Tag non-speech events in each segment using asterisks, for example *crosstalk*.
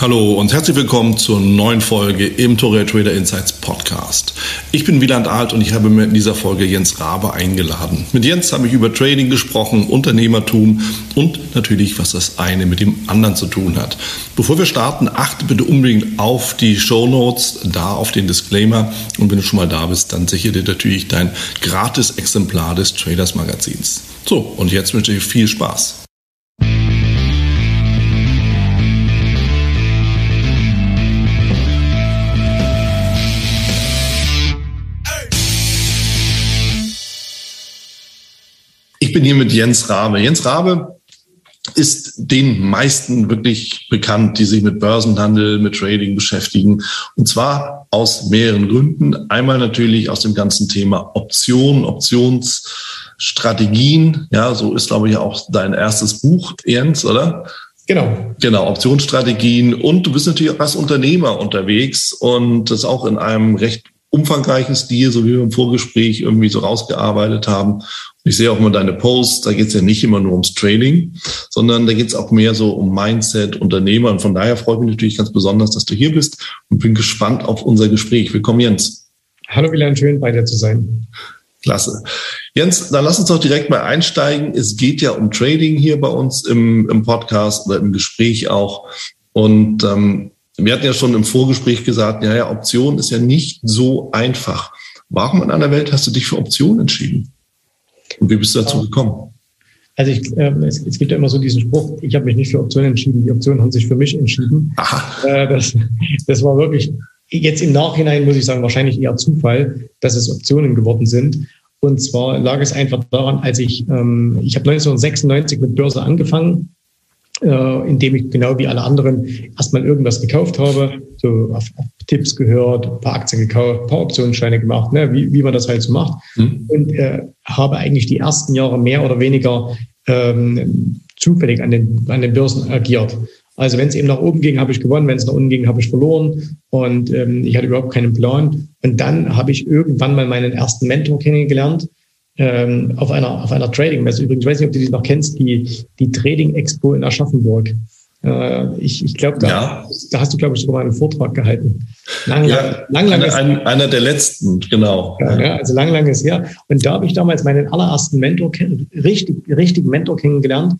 Hallo und herzlich willkommen zur neuen Folge im Torre Trader Insights Podcast. Ich bin Wieland Alt und ich habe mir in dieser Folge Jens Rabe eingeladen. Mit Jens habe ich über Trading gesprochen, Unternehmertum und natürlich, was das eine mit dem anderen zu tun hat. Bevor wir starten, achte bitte unbedingt auf die Show Notes, da auf den Disclaimer und wenn du schon mal da bist, dann sichere dir natürlich dein gratis Exemplar des Traders Magazins. So, und jetzt wünsche ich viel Spaß. Bin hier mit Jens Rabe. Jens Rabe ist den meisten wirklich bekannt, die sich mit Börsenhandel, mit Trading beschäftigen. Und zwar aus mehreren Gründen. Einmal natürlich aus dem ganzen Thema Optionen, Optionsstrategien. Ja, so ist, glaube ich, auch dein erstes Buch, Jens, oder? Genau. Genau, Optionsstrategien. Und du bist natürlich auch als Unternehmer unterwegs und das auch in einem recht umfangreichen Stil, so wie wir im Vorgespräch irgendwie so rausgearbeitet haben. Ich sehe auch mal deine Posts, da geht es ja nicht immer nur ums Trading, sondern da geht es auch mehr so um Mindset, Unternehmer. Und von daher freue ich mich natürlich ganz besonders, dass du hier bist und bin gespannt auf unser Gespräch. Willkommen, Jens. Hallo, Wieland, schön bei dir zu sein. Klasse. Jens, dann lass uns doch direkt mal einsteigen. Es geht ja um Trading hier bei uns im, im Podcast oder im Gespräch auch. Und ähm, wir hatten ja schon im Vorgespräch gesagt, ja, ja, Option ist ja nicht so einfach. Warum in einer Welt hast du dich für Optionen entschieden? Und wie bist du dazu gekommen? Also ich, äh, es, es, gibt ja immer so diesen Spruch, ich habe mich nicht für Optionen entschieden, die Optionen haben sich für mich entschieden. Aha. Äh, das, das war wirklich jetzt im Nachhinein, muss ich sagen, wahrscheinlich eher Zufall, dass es Optionen geworden sind. Und zwar lag es einfach daran, als ich, ähm, ich habe 1996 mit Börse angefangen äh, indem ich genau wie alle anderen erstmal irgendwas gekauft habe, so auf, auf Tipps gehört, ein paar Aktien gekauft, ein paar Optionsscheine gemacht, ne, wie, wie man das halt so macht. Mhm. Und äh, habe eigentlich die ersten Jahre mehr oder weniger ähm, zufällig an den, an den Börsen agiert. Also wenn es eben nach oben ging, habe ich gewonnen, wenn es nach unten ging, habe ich verloren und ähm, ich hatte überhaupt keinen Plan. Und dann habe ich irgendwann mal meinen ersten Mentor kennengelernt, ähm, auf einer, auf einer Trading-Messe. Übrigens, ich weiß nicht, ob du die noch kennst, die, die Trading Expo in Aschaffenburg. Äh, ich ich glaube, da, ja. da hast du, glaube ich, sogar mal einen Vortrag gehalten. Lang, ja, lang, lang, eine, ein, einer der letzten, genau. Ja, ja, also lang, lang ist her. Und da habe ich damals meinen allerersten Mentor, richtig, richtig Mentor kennengelernt.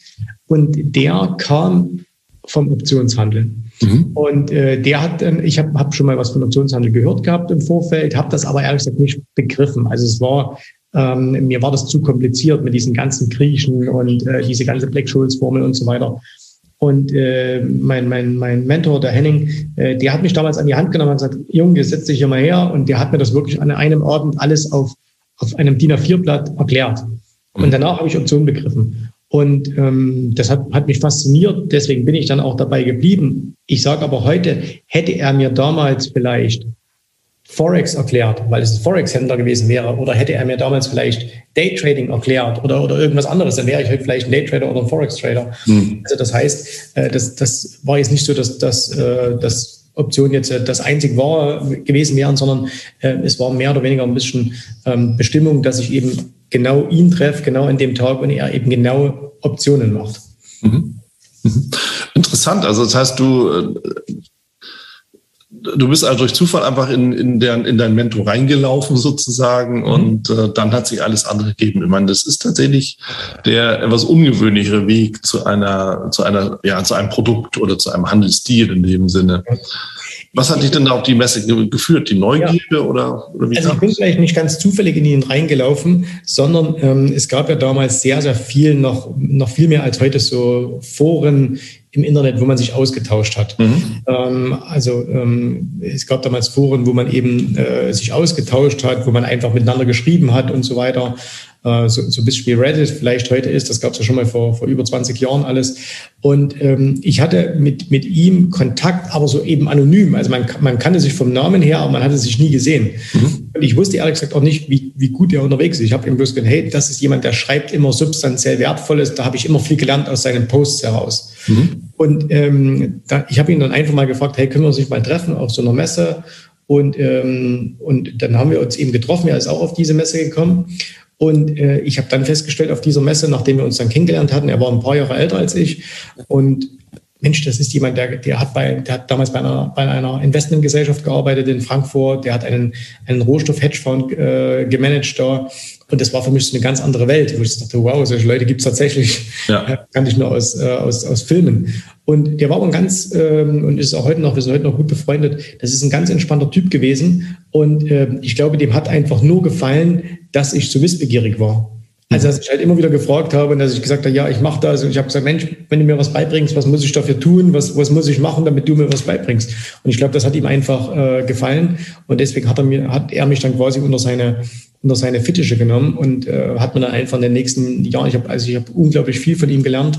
Und der kam vom Optionshandel. Mhm. Und äh, der hat, äh, ich habe hab schon mal was von Optionshandel gehört gehabt im Vorfeld, habe das aber ehrlich gesagt nicht begriffen. Also es war ähm, mir war das zu kompliziert mit diesen ganzen Griechen und äh, diese ganze Black-Scholes-Formel und so weiter. Und äh, mein, mein, mein Mentor, der Henning, äh, der hat mich damals an die Hand genommen und gesagt, Junge, setz dich hier mal her. Und der hat mir das wirklich an einem Abend alles auf, auf einem DIN A4-Blatt erklärt. Und danach habe ich Optionen begriffen. Und ähm, das hat, hat mich fasziniert, deswegen bin ich dann auch dabei geblieben. Ich sage aber heute, hätte er mir damals vielleicht Forex erklärt, weil es ein Forex-Händler gewesen wäre, oder hätte er mir damals vielleicht Daytrading erklärt oder, oder irgendwas anderes, dann wäre ich heute vielleicht ein Daytrader oder ein Forex-Trader. Hm. Also das heißt, äh, das, das war jetzt nicht so, dass, dass, äh, dass Option jetzt äh, das einzig war gewesen wären, sondern es war mehr oder weniger ein bisschen ähm, Bestimmung, dass ich eben genau ihn treffe, genau an dem Tag und er eben genau Optionen macht. Mhm. Mhm. Interessant. Also das heißt, du du bist also durch Zufall einfach in, in, der, in dein Mentor reingelaufen sozusagen mhm. und äh, dann hat sich alles andere gegeben. Ich meine, das ist tatsächlich der etwas ungewöhnlichere Weg zu einer, zu einer, ja, zu einem Produkt oder zu einem Handelsstil in dem Sinne. Was hat dich denn da auf die Messe geführt? Die Neugierde ja. oder, oder wie? Also ich bin vielleicht nicht ganz zufällig in ihn reingelaufen, sondern ähm, es gab ja damals sehr, sehr viel, noch, noch viel mehr als heute so Foren, im Internet, wo man sich ausgetauscht hat. Mhm. Ähm, also ähm, es gab damals Foren, wo man eben äh, sich ausgetauscht hat, wo man einfach miteinander geschrieben hat und so weiter. Äh, so, so ein bisschen wie Reddit vielleicht heute ist. Das gab es ja schon mal vor, vor über 20 Jahren alles. Und ähm, ich hatte mit, mit ihm Kontakt, aber so eben anonym. Also man, man kannte sich vom Namen her, aber man hatte sich nie gesehen. Mhm. Und ich wusste ehrlich gesagt auch nicht, wie, wie gut er unterwegs ist. Ich habe ihm bloß gesagt, hey, das ist jemand, der schreibt immer substanziell Wertvolles. Da habe ich immer viel gelernt aus seinen Posts heraus. Mhm. Und ähm, da, ich habe ihn dann einfach mal gefragt, hey, können wir uns nicht mal treffen auf so einer Messe? Und, ähm, und dann haben wir uns eben getroffen. Er ist auch auf diese Messe gekommen. Und äh, ich habe dann festgestellt auf dieser Messe, nachdem wir uns dann kennengelernt hatten, er war ein paar Jahre älter als ich. Und Mensch, das ist jemand, der, der, hat, bei, der hat damals bei einer, bei einer Investmentgesellschaft gearbeitet in Frankfurt, der hat einen, einen Rohstoff-Hedgefonds äh, gemanagt da. Und das war für mich so eine ganz andere Welt, wo ich dachte, wow, solche Leute gibt es tatsächlich. Ja. *laughs* Kannte ich nur aus, äh, aus, aus Filmen. Und der war aber ein ganz, ähm, und ist auch heute noch, wir sind heute noch gut befreundet, das ist ein ganz entspannter Typ gewesen. Und äh, ich glaube, dem hat einfach nur gefallen, dass ich zu wissbegierig war. Also, dass ich halt immer wieder gefragt habe und dass ich gesagt habe, ja, ich mache das. Und ich habe gesagt, Mensch, wenn du mir was beibringst, was muss ich dafür tun? Was, was muss ich machen, damit du mir was beibringst? Und ich glaube, das hat ihm einfach äh, gefallen. Und deswegen hat er, mir, hat er mich dann quasi unter seine, unter seine Fittiche genommen und äh, hat mir dann einfach in den nächsten Jahren, ich habe also habe unglaublich viel von ihm gelernt,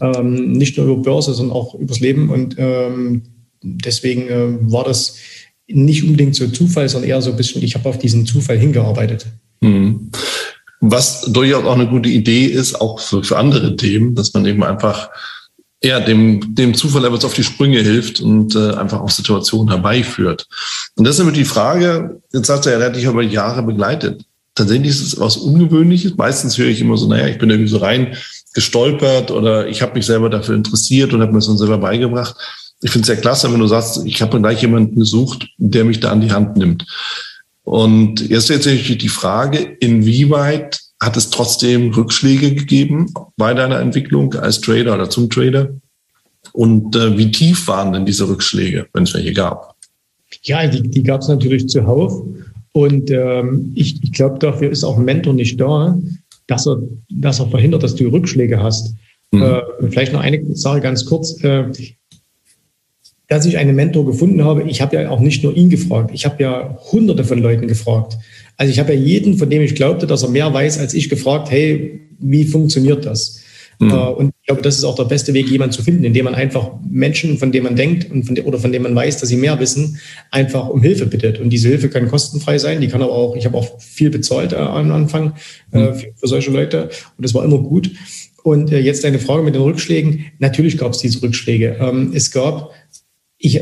ähm, nicht nur über Börse, sondern auch übers Leben. Und ähm, deswegen äh, war das nicht unbedingt so Zufall, sondern eher so ein bisschen, ich habe auf diesen Zufall hingearbeitet. Mhm. Was durchaus auch eine gute Idee ist, auch für, für andere Themen, dass man eben einfach ja, dem, dem Zufall etwas auf die Sprünge hilft und äh, einfach auch Situationen herbeiführt. Und das ist nämlich die Frage, jetzt hast du ja relativ über Jahre begleitet. Tatsächlich ist es was Ungewöhnliches. Meistens höre ich immer so, naja, ich bin irgendwie so rein gestolpert oder ich habe mich selber dafür interessiert und habe mir das dann selber beigebracht. Ich finde es sehr klasse, wenn du sagst, ich habe gleich jemanden gesucht, der mich da an die Hand nimmt. Und jetzt sich die Frage, inwieweit hat es trotzdem Rückschläge gegeben bei deiner Entwicklung als Trader oder zum Trader? Und äh, wie tief waren denn diese Rückschläge, wenn es welche gab? Ja, die, die gab es natürlich zuhauf. Und ähm, ich, ich glaube, dafür ist auch ein Mentor nicht da, dass er, dass er verhindert, dass du Rückschläge hast. Mhm. Äh, vielleicht noch eine Sache ganz kurz. Äh, dass ich einen Mentor gefunden habe, ich habe ja auch nicht nur ihn gefragt, ich habe ja hunderte von Leuten gefragt. Also ich habe ja jeden, von dem ich glaubte, dass er mehr weiß als ich, gefragt, hey, wie funktioniert das? Mhm. Und ich glaube, das ist auch der beste Weg, jemanden zu finden, indem man einfach Menschen, von denen man denkt und von de oder von denen man weiß, dass sie mehr wissen, einfach um Hilfe bittet. Und diese Hilfe kann kostenfrei sein, die kann aber auch, ich habe auch viel bezahlt äh, am Anfang äh, mhm. für, für, solche Leute und das war immer gut. Und äh, jetzt deine Frage mit den Rückschlägen. Natürlich gab es diese Rückschläge. Ähm, es gab ich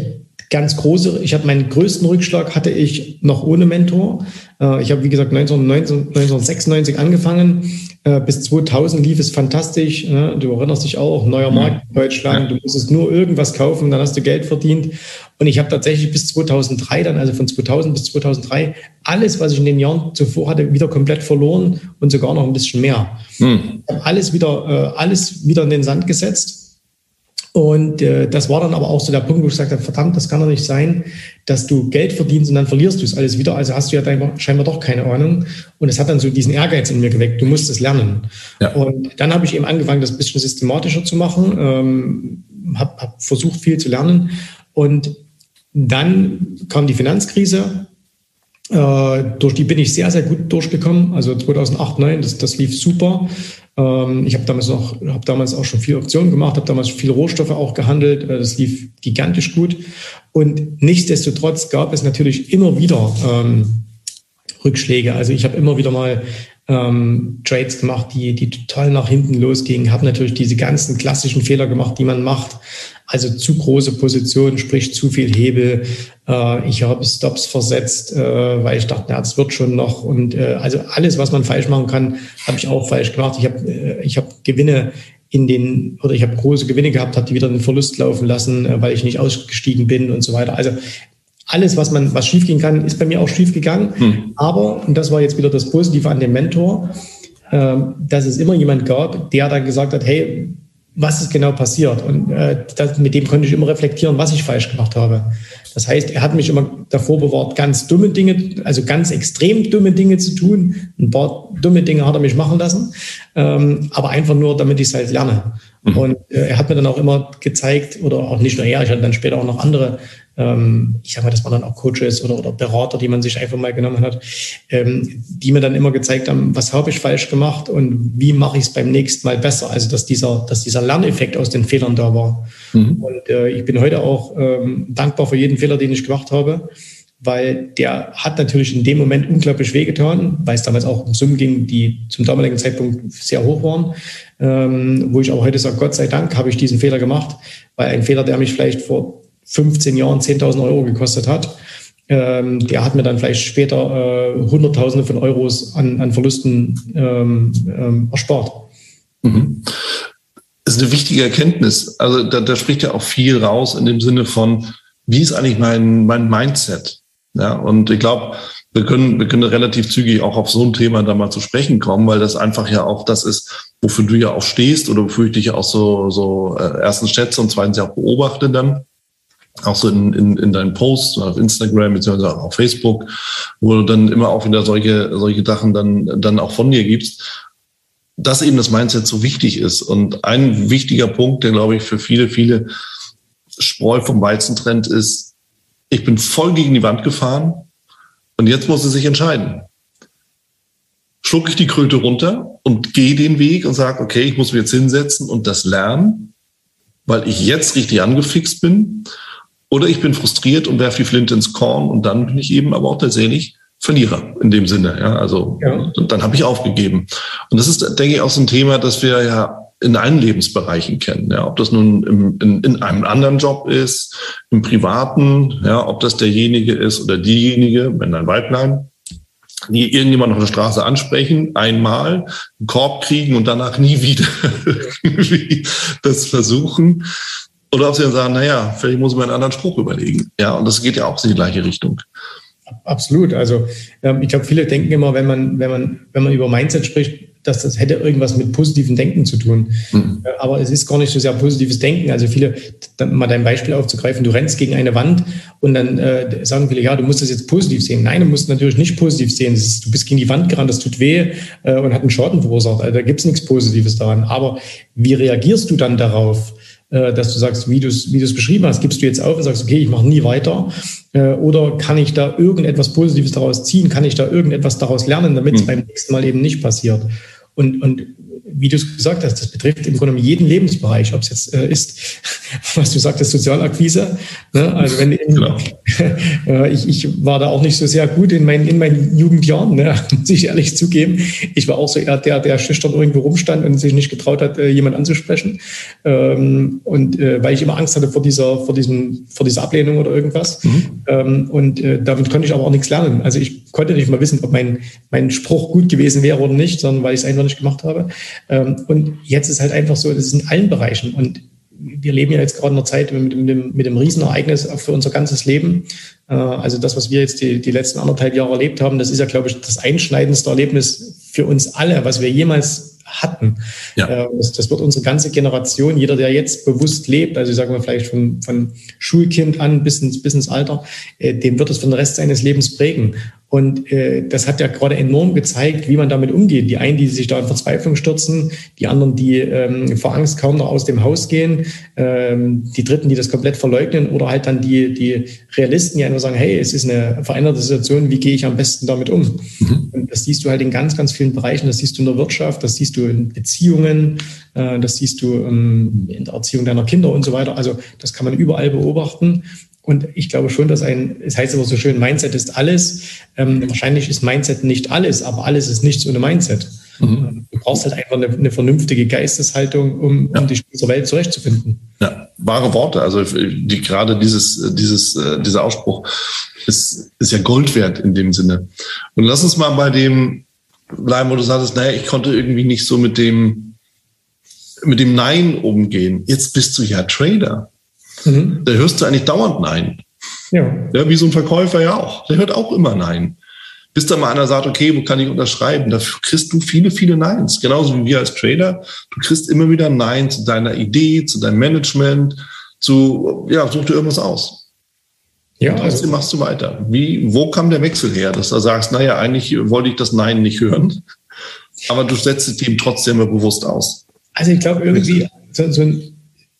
ganz große, ich habe meinen größten Rückschlag hatte ich noch ohne Mentor. Äh, ich habe, wie gesagt, 19, 1996 angefangen. Äh, bis 2000 lief es fantastisch. Ne? Du erinnerst dich auch, neuer Markt in Deutschland. Du musstest nur irgendwas kaufen, dann hast du Geld verdient. Und ich habe tatsächlich bis 2003 dann, also von 2000 bis 2003, alles, was ich in den Jahren zuvor hatte, wieder komplett verloren und sogar noch ein bisschen mehr. Hm. Ich habe alles wieder, äh, alles wieder in den Sand gesetzt und äh, das war dann aber auch so der Punkt, wo ich sagte, verdammt, das kann doch nicht sein, dass du Geld verdienst und dann verlierst du es alles wieder. Also hast du ja scheinbar doch keine Ahnung. Und es hat dann so diesen Ehrgeiz in mir geweckt, du musst es lernen. Ja. Und dann habe ich eben angefangen, das ein bisschen systematischer zu machen, ähm, habe hab versucht, viel zu lernen. Und dann kam die Finanzkrise. Äh, durch die bin ich sehr, sehr gut durchgekommen. Also 2008, 2009, das, das lief super. Ähm, ich habe damals noch, habe damals auch schon viel Optionen gemacht, habe damals viel Rohstoffe auch gehandelt. Äh, das lief gigantisch gut. Und nichtsdestotrotz gab es natürlich immer wieder ähm, Rückschläge. Also ich habe immer wieder mal ähm, Trades gemacht, die, die total nach hinten losgingen, habe natürlich diese ganzen klassischen Fehler gemacht, die man macht. Also zu große Positionen, sprich zu viel Hebel. Äh, ich habe Stops versetzt, äh, weil ich dachte, na, das wird schon noch. Und äh, also alles, was man falsch machen kann, habe ich auch falsch gemacht. Ich habe äh, ich hab Gewinne in den, oder ich habe große Gewinne gehabt, habe die wieder in den Verlust laufen lassen, äh, weil ich nicht ausgestiegen bin und so weiter. Also alles, was man, was schiefgehen kann, ist bei mir auch schiefgegangen. Hm. Aber, und das war jetzt wieder das Positive an dem Mentor, äh, dass es immer jemand gab, der dann gesagt hat, hey, was ist genau passiert. Und äh, das, mit dem konnte ich immer reflektieren, was ich falsch gemacht habe. Das heißt, er hat mich immer davor bewahrt, ganz dumme Dinge, also ganz extrem dumme Dinge zu tun. Ein paar dumme Dinge hat er mich machen lassen, ähm, aber einfach nur, damit ich es halt lerne. Mhm. Und äh, er hat mir dann auch immer gezeigt, oder auch nicht nur er, ich hatte dann später auch noch andere ähm, ich sag mal, das waren dann auch Coaches oder, oder Berater, die man sich einfach mal genommen hat, ähm, die mir dann immer gezeigt haben, was habe ich falsch gemacht und wie mache ich es beim nächsten Mal besser. Also dass dieser, dass dieser Lerneffekt aus den Fehlern da war. Mhm. Und äh, ich bin heute auch ähm, dankbar für jeden Fehler, den ich gemacht habe weil der hat natürlich in dem Moment unglaublich wehgetan, weil es damals auch um Summen ging, die zum damaligen Zeitpunkt sehr hoch waren, ähm, wo ich auch heute sage, Gott sei Dank habe ich diesen Fehler gemacht, weil ein Fehler, der mich vielleicht vor 15 Jahren 10.000 Euro gekostet hat. Ähm, der hat mir dann vielleicht später äh, Hunderttausende von Euros an, an Verlusten ähm, ähm, erspart. Mhm. Das ist eine wichtige Erkenntnis. Also da, da spricht ja auch viel raus in dem Sinne von, wie ist eigentlich mein, mein Mindset? Ja, und ich glaube, wir können, wir können relativ zügig auch auf so ein Thema da mal zu sprechen kommen, weil das einfach ja auch das ist, wofür du ja auch stehst oder wofür ich dich auch so, so äh, erstens schätze und zweitens ja auch beobachte dann auch so in, in, in deinen Posts auf Instagram beziehungsweise auf Facebook, wo du dann immer auch wieder solche, solche Sachen dann, dann auch von dir gibst, dass eben das Mindset so wichtig ist. Und ein wichtiger Punkt, der, glaube ich, für viele, viele Spreu vom Weizen trennt, ist, ich bin voll gegen die Wand gefahren und jetzt muss sie sich entscheiden. Schluck ich die Kröte runter und gehe den Weg und sage, okay, ich muss mich jetzt hinsetzen und das lernen, weil ich jetzt richtig angefixt bin oder ich bin frustriert und werfe die Flinte ins Korn und dann bin ich eben aber auch tatsächlich Verlierer in dem Sinne. Ja, also ja. dann habe ich aufgegeben. Und das ist, denke ich, auch so ein Thema, das wir ja in allen Lebensbereichen kennen. Ja, ob das nun im, in, in einem anderen Job ist, im privaten, ja, ob das derjenige ist oder diejenige, wenn ein Weiblein, die irgendjemand auf der Straße ansprechen, einmal einen Korb kriegen und danach nie wieder *laughs* das versuchen. Oder ob sie dann sagen, naja, vielleicht muss ich mir einen anderen Spruch überlegen. Ja, und das geht ja auch in die gleiche Richtung. Absolut. Also ähm, ich glaube, viele denken immer, wenn man, wenn man, wenn man über Mindset spricht, dass das hätte irgendwas mit positivem Denken zu tun. Mhm. Äh, aber es ist gar nicht so sehr positives Denken. Also viele, mal dein Beispiel aufzugreifen, du rennst gegen eine Wand und dann äh, sagen viele, ja, du musst das jetzt positiv sehen. Nein, du musst natürlich nicht positiv sehen. Ist, du bist gegen die Wand gerannt, das tut weh äh, und hat einen Schaden verursacht. Also, da gibt es nichts Positives daran. Aber wie reagierst du dann darauf? Äh, dass du sagst, wie du es wie beschrieben hast, gibst du jetzt auf und sagst, okay, ich mache nie weiter? Äh, oder kann ich da irgendetwas Positives daraus ziehen? Kann ich da irgendetwas daraus lernen, damit es mhm. beim nächsten Mal eben nicht passiert? Und, und wie du es gesagt hast, das betrifft im Grunde jeden Lebensbereich, ob es jetzt äh, ist, *laughs* was du sagtest, Sozialakquise. Ne? Also wenn genau. *laughs* äh, ich, ich war da auch nicht so sehr gut in meinen, in meinen Jugendjahren, ne? *laughs* muss ich ehrlich zugeben. Ich war auch so eher der, der schüchtern irgendwo rumstand und sich nicht getraut hat, äh, jemand anzusprechen. Ähm, und äh, weil ich immer Angst hatte vor dieser, vor diesem, vor dieser Ablehnung oder irgendwas. Mhm. Ähm, und äh, damit konnte ich aber auch nichts lernen. Also ich konnte nicht mal wissen, ob mein, mein Spruch gut gewesen wäre oder nicht, sondern weil ich es einfach nicht gemacht habe. Ähm, und jetzt ist halt einfach so, das ist in allen Bereichen. Und wir leben ja jetzt gerade in einer Zeit mit, dem, mit dem Riesenereignis für unser ganzes Leben. Äh, also das, was wir jetzt die, die letzten anderthalb Jahre erlebt haben, das ist ja, glaube ich, das einschneidendste Erlebnis für uns alle, was wir jemals hatten. Ja. Äh, das, das, wird unsere ganze Generation, jeder, der jetzt bewusst lebt, also ich sage mal vielleicht von, von Schulkind an bis ins, bis ins Alter, äh, dem wird es für den Rest seines Lebens prägen. Und äh, das hat ja gerade enorm gezeigt, wie man damit umgeht. Die einen, die sich da in Verzweiflung stürzen, die anderen, die ähm, vor Angst kaum noch aus dem Haus gehen, ähm, die Dritten, die das komplett verleugnen oder halt dann die, die Realisten, die einfach sagen, hey, es ist eine veränderte Situation, wie gehe ich am besten damit um? Mhm. Und das siehst du halt in ganz, ganz vielen Bereichen. Das siehst du in der Wirtschaft, das siehst du in Beziehungen, äh, das siehst du ähm, in der Erziehung deiner Kinder und so weiter. Also das kann man überall beobachten. Und ich glaube schon, dass ein, es heißt aber so schön, Mindset ist alles. Ähm, wahrscheinlich ist Mindset nicht alles, aber alles ist nichts ohne Mindset. Mhm. Du brauchst halt einfach eine, eine vernünftige Geisteshaltung, um, ja. um dich in dieser Welt zurechtzufinden. Ja, wahre Worte. Also die, gerade dieses, dieses, äh, dieser Ausspruch ist, ist ja Gold wert in dem Sinne. Und lass uns mal bei dem bleiben, wo du sagst, naja, ich konnte irgendwie nicht so mit dem, mit dem Nein umgehen. Jetzt bist du ja Trader. Mhm. Da hörst du eigentlich dauernd Nein. Ja. ja. Wie so ein Verkäufer ja auch. Der hört auch immer Nein. bis dann mal einer sagt, okay, wo kann ich unterschreiben? Dafür kriegst du viele, viele Neins. Genauso wie wir als Trader. Du kriegst immer wieder Nein zu deiner Idee, zu deinem Management, zu, ja, such dir irgendwas aus. Ja, und trotzdem also, machst du weiter. Wie, wo kam der Wechsel her, dass du sagst, naja, eigentlich wollte ich das Nein nicht hören, aber du setzt es ihm trotzdem bewusst aus? Also ich glaube irgendwie, so, so, ein,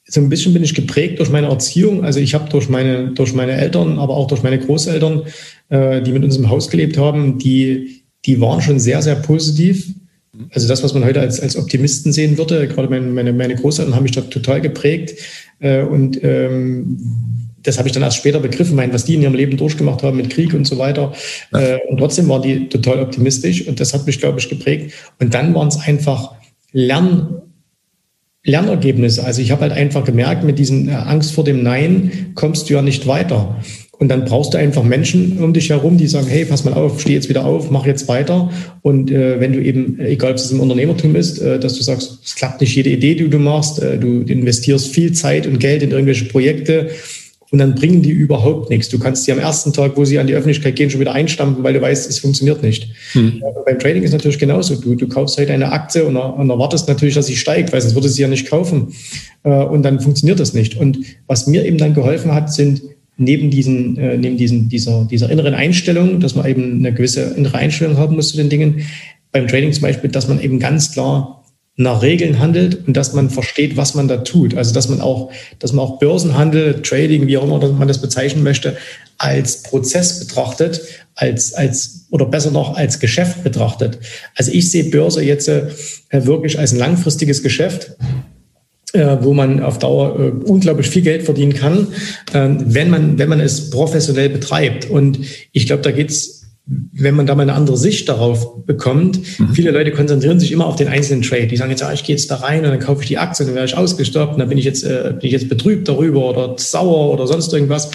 so ein bisschen bin ich geprägt durch meine Erziehung. Also ich habe durch meine, durch meine Eltern, aber auch durch meine Großeltern, äh, die mit uns im Haus gelebt haben, die, die waren schon sehr, sehr positiv. Also das, was man heute als, als Optimisten sehen würde, gerade meine, meine, meine Großeltern haben mich da total geprägt. Äh, und ähm, das habe ich dann erst später begriffen, mein, was die in ihrem Leben durchgemacht haben mit Krieg und so weiter. Äh, und trotzdem waren die total optimistisch und das hat mich, glaube ich, geprägt. Und dann waren es einfach Lern, Lernergebnisse. Also ich habe halt einfach gemerkt, mit diesen äh, Angst vor dem Nein kommst du ja nicht weiter. Und dann brauchst du einfach Menschen um dich herum, die sagen, hey, pass mal auf, steh jetzt wieder auf, mach jetzt weiter. Und äh, wenn du eben, egal ob es im Unternehmertum ist, äh, dass du sagst, es klappt nicht jede Idee, die du machst, äh, du investierst viel Zeit und Geld in irgendwelche Projekte, und dann bringen die überhaupt nichts. Du kannst sie am ersten Tag, wo sie an die Öffentlichkeit gehen, schon wieder einstampfen, weil du weißt, es funktioniert nicht. Hm. beim Trading ist natürlich genauso. Du, du kaufst halt eine Aktie und, und erwartest natürlich, dass sie steigt, weil sonst würde sie ja nicht kaufen. Äh, und dann funktioniert das nicht. Und was mir eben dann geholfen hat, sind neben diesen, äh, neben diesen, dieser, dieser inneren Einstellung, dass man eben eine gewisse innere Einstellung haben muss zu den Dingen, beim Trading zum Beispiel, dass man eben ganz klar nach Regeln handelt und dass man versteht, was man da tut. Also dass man auch, dass man auch Börsenhandel, Trading, wie auch immer man das bezeichnen möchte, als Prozess betrachtet, als, als oder besser noch als Geschäft betrachtet. Also ich sehe Börse jetzt äh, wirklich als ein langfristiges Geschäft äh, wo man auf Dauer äh, unglaublich viel Geld verdienen kann, äh, wenn, man, wenn man es professionell betreibt. Und ich glaube, da geht's wenn man da mal eine andere Sicht darauf bekommt, mhm. viele Leute konzentrieren sich immer auf den einzelnen Trade. Die sagen jetzt, ja, ich gehe jetzt da rein und dann kaufe ich die Aktie, dann werde ich ausgestoppt und dann bin ich jetzt, äh, bin ich jetzt betrübt darüber oder sauer oder sonst irgendwas.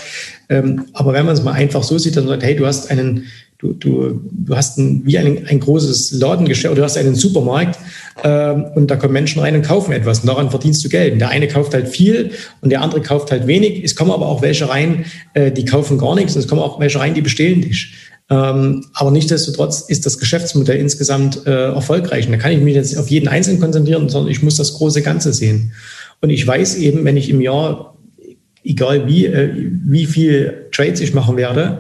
Ähm, aber wenn man es mal einfach so sieht, dann sagt, hey, du hast einen, du, du, du hast ein, wie ein, ein großes Ladengeschäft oder du hast einen Supermarkt ähm, und da kommen Menschen rein und kaufen etwas und daran verdienst du Geld. Und der eine kauft halt viel und der andere kauft halt wenig. Es kommen aber auch welche rein, äh, die kaufen gar nichts und es kommen auch welche rein, die bestehlen dich. Ähm, aber nichtsdestotrotz ist das Geschäftsmodell insgesamt äh, erfolgreich. Und da kann ich mich jetzt auf jeden Einzelnen konzentrieren, sondern ich muss das große Ganze sehen. Und ich weiß eben, wenn ich im Jahr, egal wie, äh, wie viel Trades ich machen werde,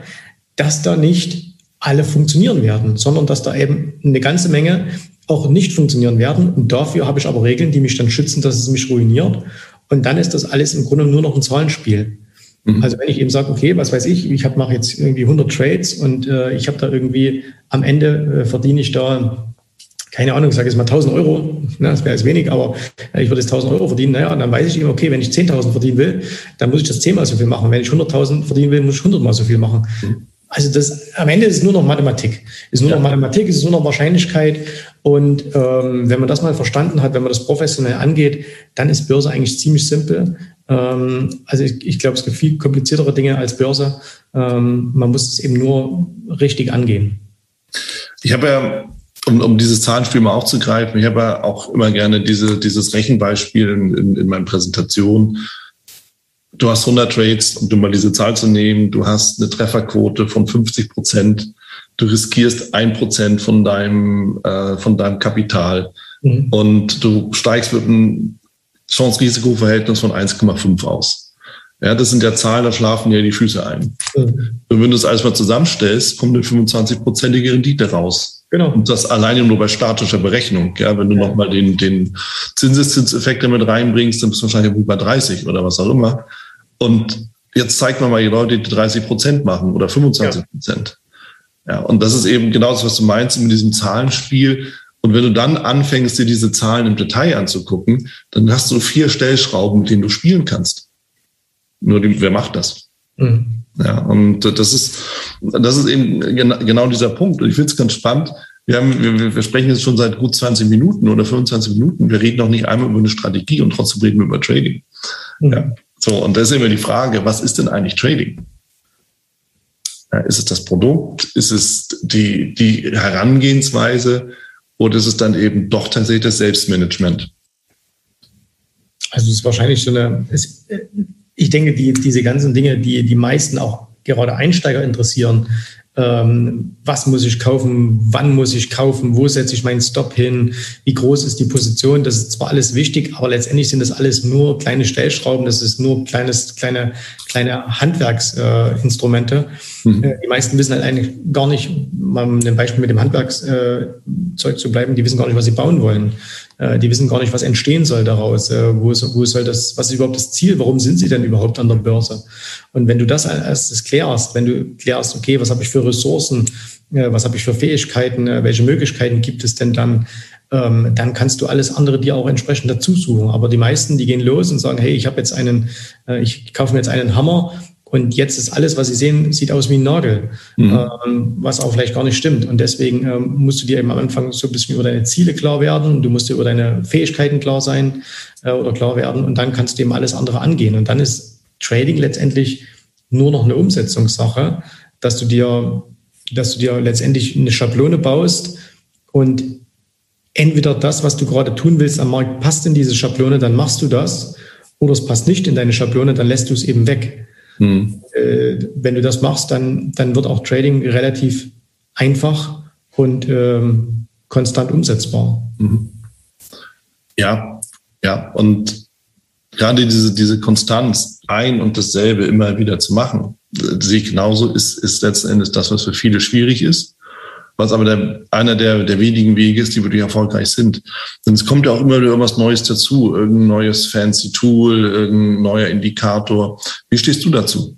dass da nicht alle funktionieren werden, sondern dass da eben eine ganze Menge auch nicht funktionieren werden. Und dafür habe ich aber Regeln, die mich dann schützen, dass es mich ruiniert. Und dann ist das alles im Grunde nur noch ein Zahlenspiel. Mhm. Also wenn ich eben sage, okay, was weiß ich, ich mache jetzt irgendwie 100 Trades und äh, ich habe da irgendwie am Ende äh, verdiene ich da keine Ahnung, ich sage jetzt mal 1000 Euro, ne, das wäre jetzt wenig, aber ich würde jetzt 1000 Euro verdienen, naja, dann weiß ich eben, okay, wenn ich 10.000 verdienen will, dann muss ich das zehnmal so viel machen. Wenn ich 100.000 verdienen will, muss ich 100 mal so viel machen. Mhm. Also das, am Ende ist es nur noch Mathematik. Es ist nur ja. noch Mathematik, es ist nur noch Wahrscheinlichkeit. Und ähm, wenn man das mal verstanden hat, wenn man das professionell angeht, dann ist Börse eigentlich ziemlich simpel. Ähm, also ich, ich glaube, es gibt viel kompliziertere Dinge als Börse. Ähm, man muss es eben nur richtig angehen. Ich habe ja, um, um dieses Zahlenspiel mal aufzugreifen, ich habe ja auch immer gerne diese, dieses Rechenbeispiel in, in, in meinen Präsentationen. Du hast 100 Trades, um mal diese Zahl zu nehmen, du hast eine Trefferquote von 50 Prozent, du riskierst ein Prozent von deinem, äh, von deinem Kapital mhm. und du steigst mit einem Chance-Risiko-Verhältnis von 1,5 aus. Ja, das sind ja Zahlen, da schlafen ja die Füße ein. Mhm. Und wenn du das alles mal zusammenstellst, kommt eine 25-prozentige Rendite raus. Genau. Und das alleine nur bei statischer Berechnung. Ja, wenn du ja. nochmal den, den Zinseszinseffekt damit reinbringst, dann bist du wahrscheinlich bei 30 oder was auch immer. Und jetzt zeigt man mal die Leute, die 30 Prozent machen oder 25 Prozent. Ja. ja, und das ist eben genau das, was du meinst mit diesem Zahlenspiel. Und wenn du dann anfängst, dir diese Zahlen im Detail anzugucken, dann hast du vier Stellschrauben, mit denen du spielen kannst. Nur die, wer macht das? Mhm. Ja, und das ist, das ist eben genau dieser Punkt. Und ich finde es ganz spannend. Wir, haben, wir, wir sprechen jetzt schon seit gut 20 Minuten oder 25 Minuten. Wir reden noch nicht einmal über eine Strategie und trotzdem reden wir über Trading. Mhm. Ja, so, und da ist immer die Frage, was ist denn eigentlich Trading? Ja, ist es das Produkt? Ist es die, die Herangehensweise? Oder ist es dann eben doch tatsächlich das Selbstmanagement? Also es ist wahrscheinlich so eine, es, ich denke, die, diese ganzen Dinge, die die meisten auch gerade Einsteiger interessieren, ähm, was muss ich kaufen, wann muss ich kaufen, wo setze ich meinen Stop hin, wie groß ist die Position. Das ist zwar alles wichtig, aber letztendlich sind das alles nur kleine Stellschrauben, das ist nur kleines, kleine, kleine Handwerksinstrumente. Äh, mhm. Äh, die meisten wissen halt eigentlich gar nicht, mal ein Beispiel mit dem Handwerkszeug äh, zu bleiben, die wissen gar nicht, was sie bauen wollen. Äh, die wissen gar nicht, was entstehen soll daraus. Äh, wo, ist, wo soll das, was ist überhaupt das Ziel? Warum sind sie denn überhaupt an der Börse? Und wenn du das als erstes klärst, wenn du klärst, okay, was habe ich für Ressourcen, äh, was habe ich für Fähigkeiten, welche Möglichkeiten gibt es denn dann, ähm, dann kannst du alles andere dir auch entsprechend dazu suchen. Aber die meisten, die gehen los und sagen, hey, ich habe jetzt einen, ich kaufe mir jetzt einen Hammer und jetzt ist alles, was Sie sehen, sieht aus wie ein Nagel, mhm. ähm, was auch vielleicht gar nicht stimmt. Und deswegen ähm, musst du dir eben am Anfang so ein bisschen über deine Ziele klar werden. Du musst dir über deine Fähigkeiten klar sein äh, oder klar werden. Und dann kannst du eben alles andere angehen. Und dann ist Trading letztendlich nur noch eine Umsetzungssache, dass du dir, dass du dir letztendlich eine Schablone baust und entweder das, was du gerade tun willst am Markt, passt in diese Schablone, dann machst du das. Oder es passt nicht in deine Schablone, dann lässt du es eben weg. Mhm. Äh, wenn du das machst, dann, dann wird auch Trading relativ einfach und ähm, konstant umsetzbar. Mhm. Ja, ja. Und gerade diese, diese Konstanz, ein und dasselbe immer wieder zu machen, sehe ich genauso, ist, ist letzten Endes das, was für viele schwierig ist was aber der, einer der, der wenigen Wege ist, die wirklich erfolgreich sind. Denn es kommt ja auch immer wieder irgendwas Neues dazu, irgendein neues fancy Tool, irgendein neuer Indikator. Wie stehst du dazu?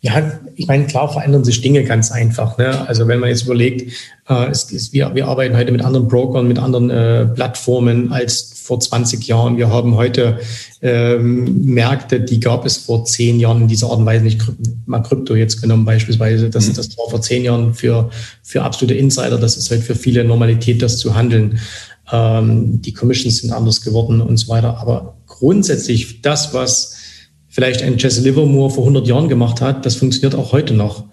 Ja, ich meine, klar verändern sich Dinge ganz einfach. Ne? Also wenn man jetzt überlegt, äh, es, es, wir, wir arbeiten heute mit anderen Brokern, mit anderen äh, Plattformen als vor 20 Jahren. Wir haben heute ähm, Märkte, die gab es vor zehn Jahren in dieser Art und Weise nicht. Mal Krypto jetzt genommen beispielsweise. Das, mhm. das war vor zehn Jahren für, für absolute Insider. Das ist heute für viele Normalität, das zu handeln. Ähm, die Commissions sind anders geworden und so weiter. Aber grundsätzlich das, was vielleicht ein Jesse Livermore vor 100 Jahren gemacht hat, das funktioniert auch heute noch.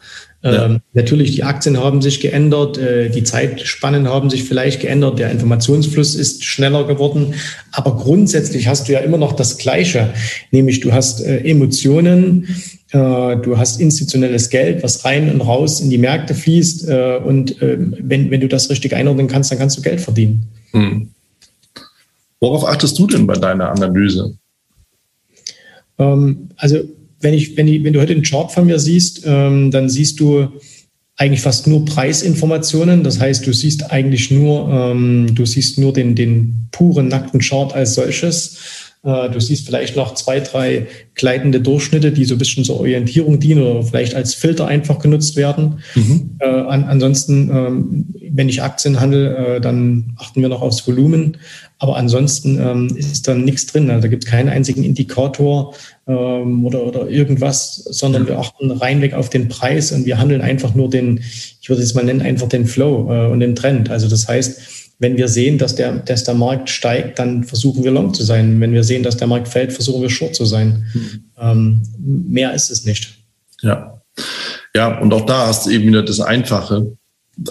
Ja. Ähm, natürlich, die Aktien haben sich geändert, äh, die Zeitspannen haben sich vielleicht geändert, der Informationsfluss ist schneller geworden, aber grundsätzlich hast du ja immer noch das Gleiche, nämlich du hast äh, Emotionen, äh, du hast institutionelles Geld, was rein und raus in die Märkte fließt äh, und ähm, wenn, wenn du das richtig einordnen kannst, dann kannst du Geld verdienen. Hm. Worauf achtest du denn bei deiner Analyse? Ähm, also wenn, ich, wenn, ich, wenn du heute den Chart von mir siehst, ähm, dann siehst du eigentlich fast nur Preisinformationen. Das heißt, du siehst eigentlich nur, ähm, du siehst nur den, den puren nackten Chart als solches. Äh, du siehst vielleicht noch zwei, drei gleitende Durchschnitte, die so ein bisschen zur Orientierung dienen oder vielleicht als Filter einfach genutzt werden. Mhm. Äh, an, ansonsten, ähm, wenn ich Aktien handle, äh, dann achten wir noch aufs Volumen. Aber ansonsten ähm, ist da nichts drin. Also da gibt es keinen einzigen Indikator ähm, oder, oder irgendwas, sondern wir achten reinweg auf den Preis und wir handeln einfach nur den, ich würde es mal nennen, einfach den Flow äh, und den Trend. Also das heißt, wenn wir sehen, dass der, dass der Markt steigt, dann versuchen wir long zu sein. Wenn wir sehen, dass der Markt fällt, versuchen wir short zu sein. Mhm. Ähm, mehr ist es nicht. Ja. Ja, und auch da hast du eben wieder das Einfache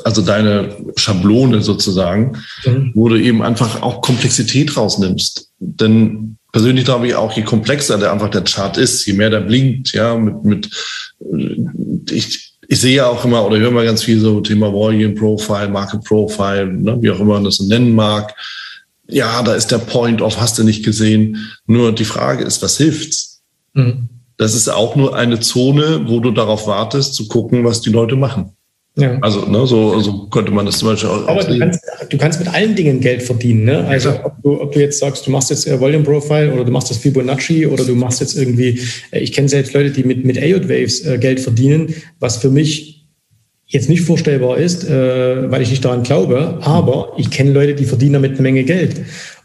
also deine Schablone sozusagen, mhm. wo du eben einfach auch Komplexität rausnimmst. Denn persönlich glaube ich auch, je komplexer der einfach der Chart ist, je mehr der blinkt, ja, mit, mit ich, ich sehe ja auch immer oder höre mal ganz viel so Thema Volume Profile, Market Profile, ne, wie auch immer man das nennen mag. Ja, da ist der Point of, hast du nicht gesehen. Nur die Frage ist, was hilft's? Mhm. Das ist auch nur eine Zone, wo du darauf wartest, zu gucken, was die Leute machen. Ja. Also, ne, so, so könnte man das zum Beispiel auch. Aber du kannst, du kannst mit allen Dingen Geld verdienen. Ne? Also, ob du, ob du jetzt sagst, du machst jetzt äh, Volume Profile oder du machst das Fibonacci oder du machst jetzt irgendwie, äh, ich kenne selbst Leute, die mit, mit AOD Waves äh, Geld verdienen, was für mich jetzt nicht vorstellbar ist, weil ich nicht daran glaube. Aber ich kenne Leute, die verdienen damit eine Menge Geld.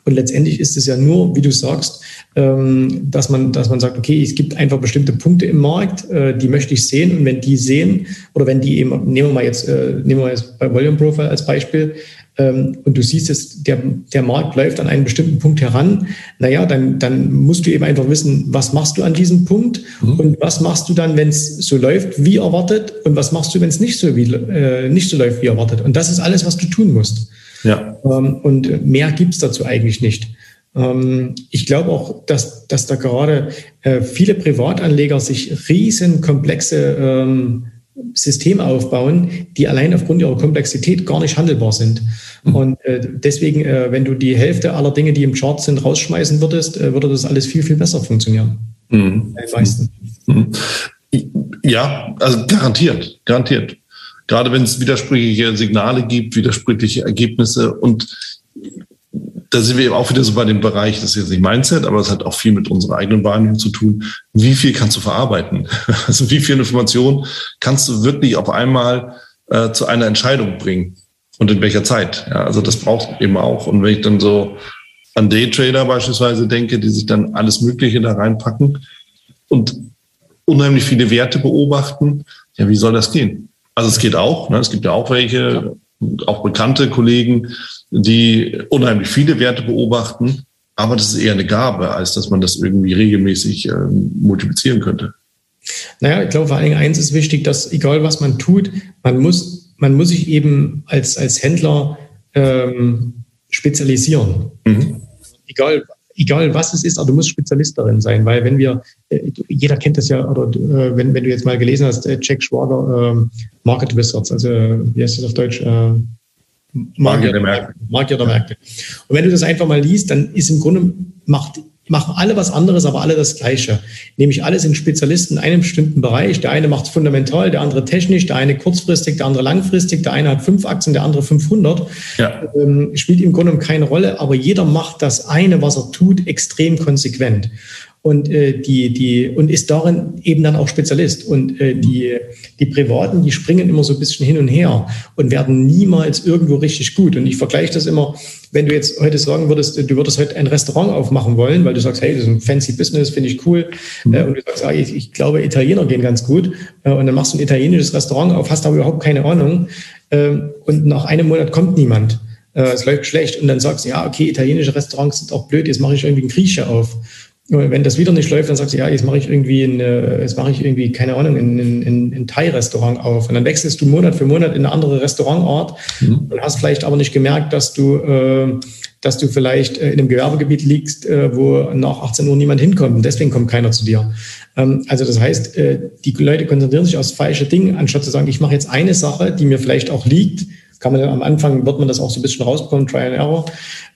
Und letztendlich ist es ja nur, wie du sagst, ähm, dass man, dass man sagt, okay, es gibt einfach bestimmte Punkte im Markt, äh, die möchte ich sehen. Und wenn die sehen, oder wenn die eben, nehmen wir mal jetzt, äh, nehmen wir jetzt bei Volume Profile als Beispiel, ähm, und du siehst es, der, der Markt läuft an einen bestimmten Punkt heran, naja, dann, dann musst du eben einfach wissen, was machst du an diesem Punkt mhm. und was machst du dann, wenn es so läuft, wie erwartet und was machst du, wenn es nicht so, wie, äh, nicht so läuft, wie erwartet. Und das ist alles, was du tun musst. Ja. Ähm, und mehr gibt es dazu eigentlich nicht. Ähm, ich glaube auch, dass, dass da gerade äh, viele Privatanleger sich riesen komplexe ähm, Systeme aufbauen, die allein aufgrund ihrer Komplexität gar nicht handelbar sind. Mhm. Und äh, deswegen, äh, wenn du die Hälfte aller Dinge, die im Chart sind, rausschmeißen würdest, äh, würde das alles viel, viel besser funktionieren. Mhm. Den meisten. Mhm. Ja, also garantiert, garantiert. Gerade wenn es widersprüchliche Signale gibt, widersprüchliche Ergebnisse und da sind wir eben auch wieder so bei dem Bereich, das ist jetzt nicht Mindset, aber es hat auch viel mit unserer eigenen Wahrnehmung zu tun. Wie viel kannst du verarbeiten? *laughs* Also wie viel Information kannst du wirklich auf einmal äh, zu einer Entscheidung bringen? Und in welcher Zeit? Ja, also das braucht eben auch. Und wenn ich dann so an Daytrader beispielsweise denke, die sich dann alles Mögliche da reinpacken und unheimlich viele Werte beobachten, ja, wie soll das gehen? Also es geht auch. Ne? Es gibt ja auch welche, auch bekannte Kollegen, die unheimlich viele Werte beobachten. Aber das ist eher eine Gabe, als dass man das irgendwie regelmäßig äh, multiplizieren könnte. Naja, ich glaube, vor allen Dingen eins ist wichtig, dass egal was man tut, man muss, man muss sich eben als, als Händler ähm, spezialisieren. Mhm. Egal, egal was es ist, aber du musst Spezialist darin sein, weil wenn wir, äh, jeder kennt das ja, oder äh, wenn, wenn du jetzt mal gelesen hast, äh, Jack Schwager, äh, Market Wizards, also wie heißt das auf Deutsch? Magier der Märkte. Magier der Märkte. Und wenn du das einfach mal liest, dann ist im Grunde, macht, machen alle was anderes, aber alle das Gleiche. Nämlich alle sind Spezialisten in einem bestimmten Bereich. Der eine macht es fundamental, der andere technisch, der eine kurzfristig, der andere langfristig, der eine hat fünf Aktien, der andere 500. Ja. Ähm, spielt im Grunde keine Rolle, aber jeder macht das eine, was er tut, extrem konsequent und äh, die die und ist darin eben dann auch Spezialist und äh, die die Privaten die springen immer so ein bisschen hin und her und werden niemals irgendwo richtig gut und ich vergleiche das immer wenn du jetzt heute sagen würdest du würdest heute ein Restaurant aufmachen wollen weil du sagst hey das ist ein fancy Business finde ich cool mhm. äh, und du sagst ah, ich, ich glaube Italiener gehen ganz gut äh, und dann machst du ein italienisches Restaurant auf hast aber überhaupt keine Ahnung äh, und nach einem Monat kommt niemand äh, es läuft schlecht und dann sagst du ja okay italienische Restaurants sind auch blöd jetzt mache ich irgendwie einen Grieche auf wenn das wieder nicht läuft, dann sagst du, ja, jetzt mache ich irgendwie, ein, jetzt mache ich irgendwie, keine Ahnung, ein, ein, ein Thai-Restaurant auf. Und dann wechselst du Monat für Monat in eine andere Restaurantart mhm. und hast vielleicht aber nicht gemerkt, dass du, äh, dass du vielleicht äh, in einem Gewerbegebiet liegst, äh, wo nach 18 Uhr niemand hinkommt. Und deswegen kommt keiner zu dir. Ähm, also das heißt, äh, die Leute konzentrieren sich aufs falsche Ding, anstatt zu sagen, ich mache jetzt eine Sache, die mir vielleicht auch liegt, kann man am Anfang, wird man das auch so ein bisschen rausbekommen, Try and Error,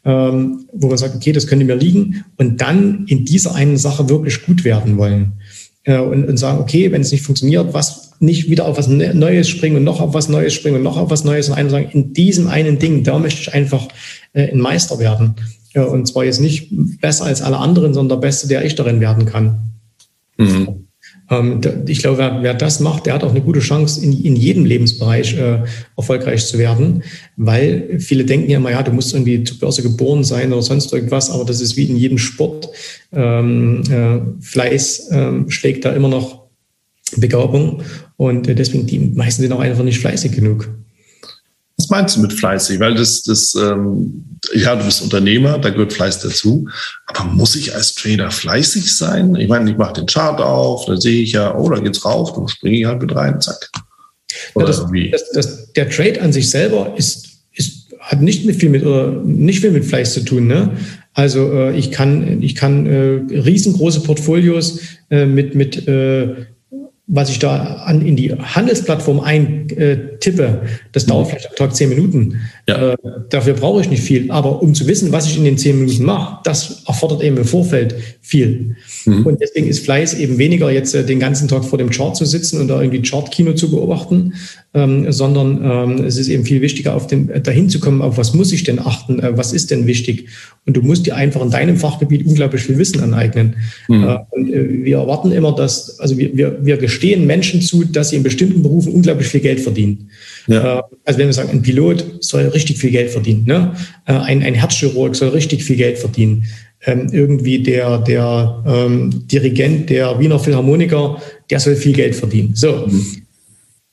ähm, wo man sagt, okay, das könnte mir liegen und dann in dieser einen Sache wirklich gut werden wollen. Äh, und, und sagen, okay, wenn es nicht funktioniert, was nicht wieder auf was ne-, Neues springen und noch auf was Neues springen und noch auf was Neues und einen sagen, in diesem einen Ding, da möchte ich einfach äh, ein Meister werden. Ja, und zwar jetzt nicht besser als alle anderen, sondern der Beste, der ich darin werden kann. Mhm. Ähm, ich glaube, wer, wer, das macht, der hat auch eine gute Chance, in, in jedem Lebensbereich äh, erfolgreich zu werden, weil viele denken ja immer, ja, du musst irgendwie zur Börse geboren sein oder sonst irgendwas, aber das ist wie in jedem Sport. Ähm, äh, Fleiß äh, schlägt da immer noch Begabung und äh, deswegen die meisten sind auch einfach nicht fleißig genug. Was meinst du mit fleißig? Weil das, das ähm, ja, du bist Unternehmer, da gehört Fleiß dazu. Aber muss ich als Trader fleißig sein? Ich meine, ich mache den Chart auf, da sehe ich ja, oh, da geht's rauf, dann springe ich halt mit rein, zack. Ja, das? Das, das, der Trade an sich selber ist, ist, hat nicht mit viel mit, oder nicht viel mit Fleiß zu tun. Ne? Also äh, ich kann, ich kann äh, riesengroße Portfolios äh, mit, mit äh, was ich da an, in die Handelsplattform eintippe, das dauert mhm. vielleicht am Tag zehn Minuten. Ja. Äh, dafür brauche ich nicht viel. Aber um zu wissen, was ich in den zehn Minuten mache, das erfordert eben im Vorfeld viel. Mhm. Und deswegen ist Fleiß eben weniger jetzt äh, den ganzen Tag vor dem Chart zu sitzen und da irgendwie Chartkino zu beobachten, ähm, sondern ähm, es ist eben viel wichtiger, auf den, äh, dahin zu kommen, auf was muss ich denn achten, äh, was ist denn wichtig. Und du musst dir einfach in deinem Fachgebiet unglaublich viel Wissen aneignen. Mhm. Äh, und äh, wir erwarten immer, dass, also wir, wir, wir gestehen Menschen zu, dass sie in bestimmten Berufen unglaublich viel Geld verdienen. Ja. Also wenn wir sagen, ein Pilot soll richtig viel Geld verdienen, ne? ein, ein Herzchirurg soll richtig viel Geld verdienen. Ähm, irgendwie der, der ähm, Dirigent der Wiener Philharmoniker, der soll viel Geld verdienen. So. Mhm.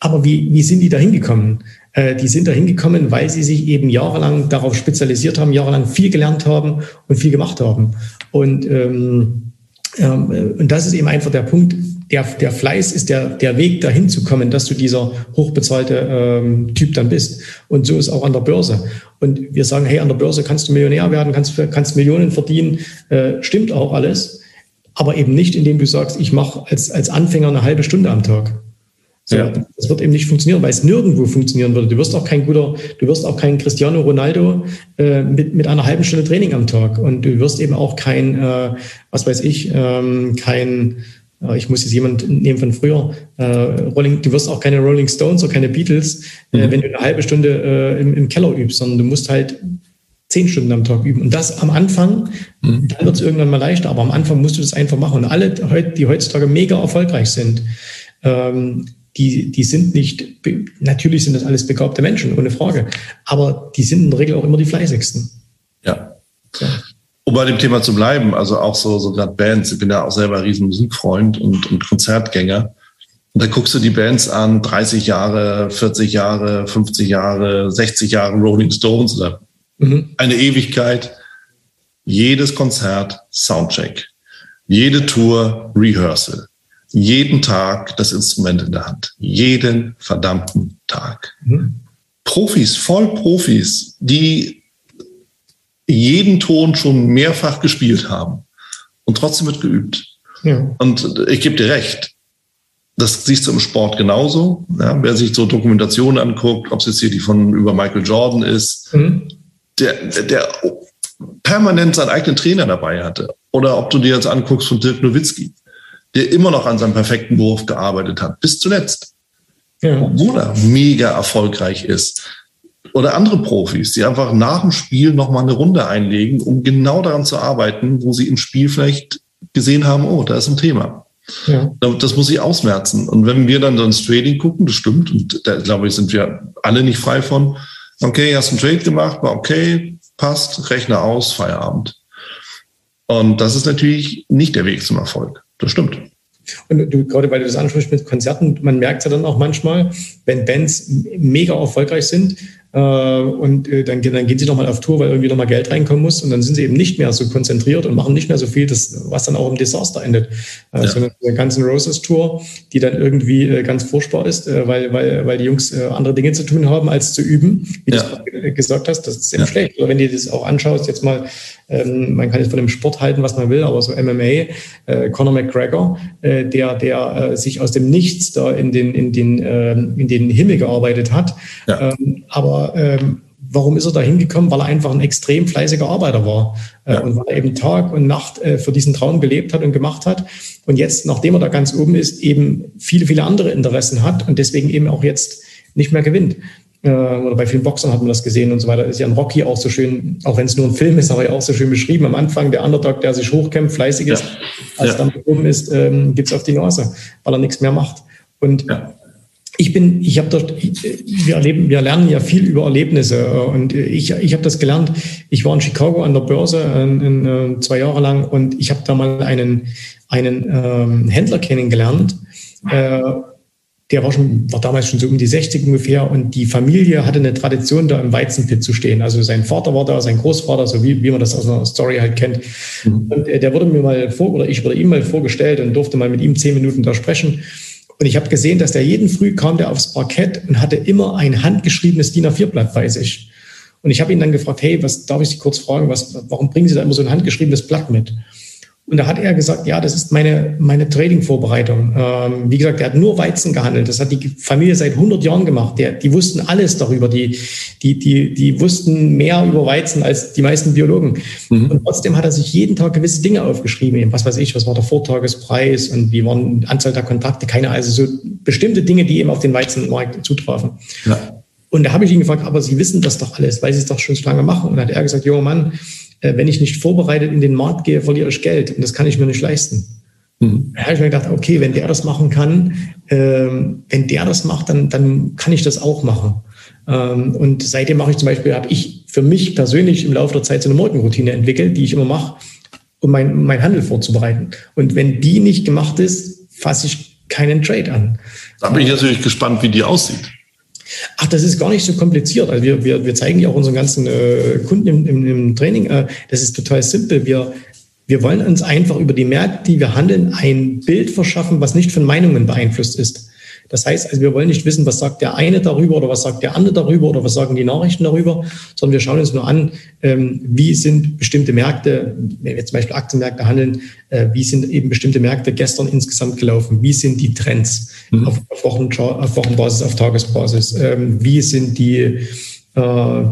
Aber wie, wie sind die da hingekommen? Äh, die sind da hingekommen, weil sie sich eben jahrelang darauf spezialisiert haben, jahrelang viel gelernt haben und viel gemacht haben. Und, ähm, ähm, und das ist eben einfach der Punkt, der, der Fleiß ist der, der Weg dahin zu kommen, dass du dieser hochbezahlte ähm, Typ dann bist. Und so ist auch an der Börse. Und wir sagen, hey, an der Börse kannst du Millionär werden, kannst, kannst Millionen verdienen, äh, stimmt auch alles. Aber eben nicht, indem du sagst, ich mache als, als Anfänger eine halbe Stunde am Tag So, ja. Das wird eben nicht funktionieren, weil es nirgendwo funktionieren würde. Du wirst auch kein guter, du wirst auch kein Cristiano Ronaldo äh, mit, mit einer halben Stunde Training am Tag. Und du wirst eben auch kein, äh, was weiß ich, ähm, kein, ich muss jetzt jemanden nehmen von früher, äh, Rolling, du wirst auch keine Rolling Stones oder keine Beatles, äh, mhm. wenn du eine halbe Stunde äh, im, im Keller übst, sondern du musst halt zehn Stunden am Tag üben. Und das am Anfang, mhm. dann wird es irgendwann mal leichter, aber am Anfang musst du das einfach machen. Und alle, die heutzutage mega erfolgreich sind, ähm, die, die sind nicht, natürlich sind das alles begabte Menschen, ohne Frage, aber die sind in der Regel auch immer die fleißigsten. Ja. ja. Um bei dem Thema zu bleiben, also auch so, so gerade Bands, ich bin ja auch selber ein riesen Musikfreund und, und Konzertgänger. Und da guckst du die Bands an, 30 Jahre, 40 Jahre, 50 Jahre, 60 Jahre Rolling Stones oder mhm. eine Ewigkeit. Jedes Konzert Soundcheck. Jede Tour Rehearsal jeden Tag das Instrument in der Hand. Jeden verdammten Tag. Mhm. Profis, Vollprofis, die jeden Ton schon mehrfach gespielt haben. Und trotzdem wird geübt. Ja. Und ich gebe dir recht. Das siehst du im Sport genauso. Ja, wer sich so Dokumentationen anguckt, ob es jetzt hier die von über Michael Jordan ist, mhm. der, der permanent seinen eigenen Trainer dabei hatte. Oder ob du dir jetzt anguckst von Dirk Nowitzki der immer noch an seinem perfekten Wurf gearbeitet hat, bis zuletzt. Ja. Obwohl er mega erfolgreich ist. Oder andere Profis, die einfach nach dem Spiel nochmal eine Runde einlegen, um genau daran zu arbeiten, wo sie im Spiel vielleicht gesehen haben, oh, da ist ein Thema. Ja. Das muss ich ausmerzen. Und wenn wir dann so ins Trading gucken, das stimmt, und da glaube ich, sind wir alle nicht frei von, okay, hast einen Trade gemacht, war okay, passt, Rechner aus, Feierabend. Und das ist natürlich nicht der Weg zum Erfolg. Das stimmt. Und du, gerade weil du das ansprichst mit Konzerten, man merkt ja dann auch manchmal, wenn Bands mega erfolgreich sind, und äh, dann, dann gehen sie nochmal auf Tour, weil irgendwie nochmal Geld reinkommen muss und dann sind sie eben nicht mehr so konzentriert und machen nicht mehr so viel, das, was dann auch im Desaster endet. Äh, ja. So eine, eine ganzen Roses Tour, die dann irgendwie äh, ganz furchtbar ist, äh, weil, weil, weil die Jungs äh, andere Dinge zu tun haben, als zu üben, wie ja. du gesagt hast, das ist eben ja. schlecht. Oder wenn du das auch anschaust, jetzt mal, ähm, man kann jetzt von dem Sport halten, was man will, aber so MMA, äh, Conor McGregor, äh, der, der äh, sich aus dem Nichts da in den, in den, äh, in den Himmel gearbeitet hat, ja. ähm, aber ähm, warum ist er da hingekommen? Weil er einfach ein extrem fleißiger Arbeiter war äh, ja. und weil er eben Tag und Nacht äh, für diesen Traum gelebt hat und gemacht hat. Und jetzt, nachdem er da ganz oben ist, eben viele, viele andere Interessen hat und deswegen eben auch jetzt nicht mehr gewinnt. Äh, oder bei vielen Boxern hat man das gesehen und so weiter. Ist ja ein Rocky auch so schön, auch wenn es nur ein Film ist, aber ja auch so schön beschrieben. Am Anfang der Underdog, der sich hochkämpft, fleißig ist, ja. als ja. dann oben ist, ähm, gibt es auf die Nase, weil er nichts mehr macht. Und ja ich bin, ich habe dort, wir erleben, wir lernen ja viel über Erlebnisse und ich, ich habe das gelernt. Ich war in Chicago an der Börse in, in, äh, zwei Jahre lang und ich habe da mal einen, einen ähm, Händler kennengelernt. Äh, der war schon, war damals schon so um die 60 ungefähr und die Familie hatte eine Tradition, da im Weizenpit zu stehen. Also sein Vater war da, sein Großvater, so wie, wie man das aus einer Story halt kennt. Mhm. Und äh, der wurde mir mal vor, oder ich wurde ihm mal vorgestellt und durfte mal mit ihm zehn Minuten da sprechen. Und ich habe gesehen, dass der jeden Früh kam der aufs Parkett und hatte immer ein handgeschriebenes DIN A4-Blatt bei sich. Und ich habe ihn dann gefragt, hey, was darf ich Sie kurz fragen, was, warum bringen Sie da immer so ein handgeschriebenes Blatt mit? Und da hat er gesagt, ja, das ist meine, meine Trading-Vorbereitung. Ähm, wie gesagt, er hat nur Weizen gehandelt. Das hat die Familie seit 100 Jahren gemacht. Der, die wussten alles darüber. Die, die, die, die wussten mehr über Weizen als die meisten Biologen. Mhm. Und trotzdem hat er sich jeden Tag gewisse Dinge aufgeschrieben. Was weiß ich, was war der Vortagespreis und wie waren die Anzahl der Kontakte, keine, also so bestimmte Dinge, die eben auf den Weizenmarkt zutrafen. Ja. Und da habe ich ihn gefragt, aber Sie wissen das doch alles, weil Sie es doch schon so lange machen. Und hat er gesagt, junger Mann, wenn ich nicht vorbereitet in den Markt gehe, verliere ich Geld und das kann ich mir nicht leisten. Mhm. Da habe ich mir gedacht, okay, wenn der das machen kann, ähm, wenn der das macht, dann, dann kann ich das auch machen. Ähm, und seitdem mache ich zum Beispiel, habe ich für mich persönlich im Laufe der Zeit so eine Morgenroutine entwickelt, die ich immer mache, um mein, mein Handel vorzubereiten. Und wenn die nicht gemacht ist, fasse ich keinen Trade an. Da bin ich natürlich gespannt, wie die aussieht. Ach, das ist gar nicht so kompliziert. Also wir, wir, wir zeigen ja auch unseren ganzen äh, Kunden im, im, im Training, äh, das ist total simpel. Wir, wir wollen uns einfach über die Märkte, die wir handeln, ein Bild verschaffen, was nicht von Meinungen beeinflusst ist. Das heißt, also wir wollen nicht wissen, was sagt der eine darüber oder was sagt der andere darüber oder was sagen die Nachrichten darüber, sondern wir schauen uns nur an, ähm, wie sind bestimmte Märkte, wenn wir zum Beispiel Aktienmärkte handeln, äh, wie sind eben bestimmte Märkte gestern insgesamt gelaufen, wie sind die Trends mhm. auf, auf, Wochen, auf Wochenbasis, auf Tagesbasis, ähm, wie sind die äh,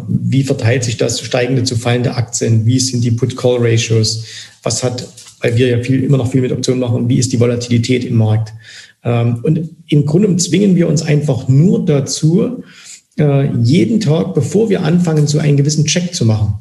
wie verteilt sich das steigende zu fallende Aktien? Wie sind die Put-Call-Ratios? Was hat, weil wir ja viel, immer noch viel mit Optionen machen, wie ist die Volatilität im Markt? Ähm, und im Grunde zwingen wir uns einfach nur dazu, äh, jeden Tag, bevor wir anfangen, so einen gewissen Check zu machen.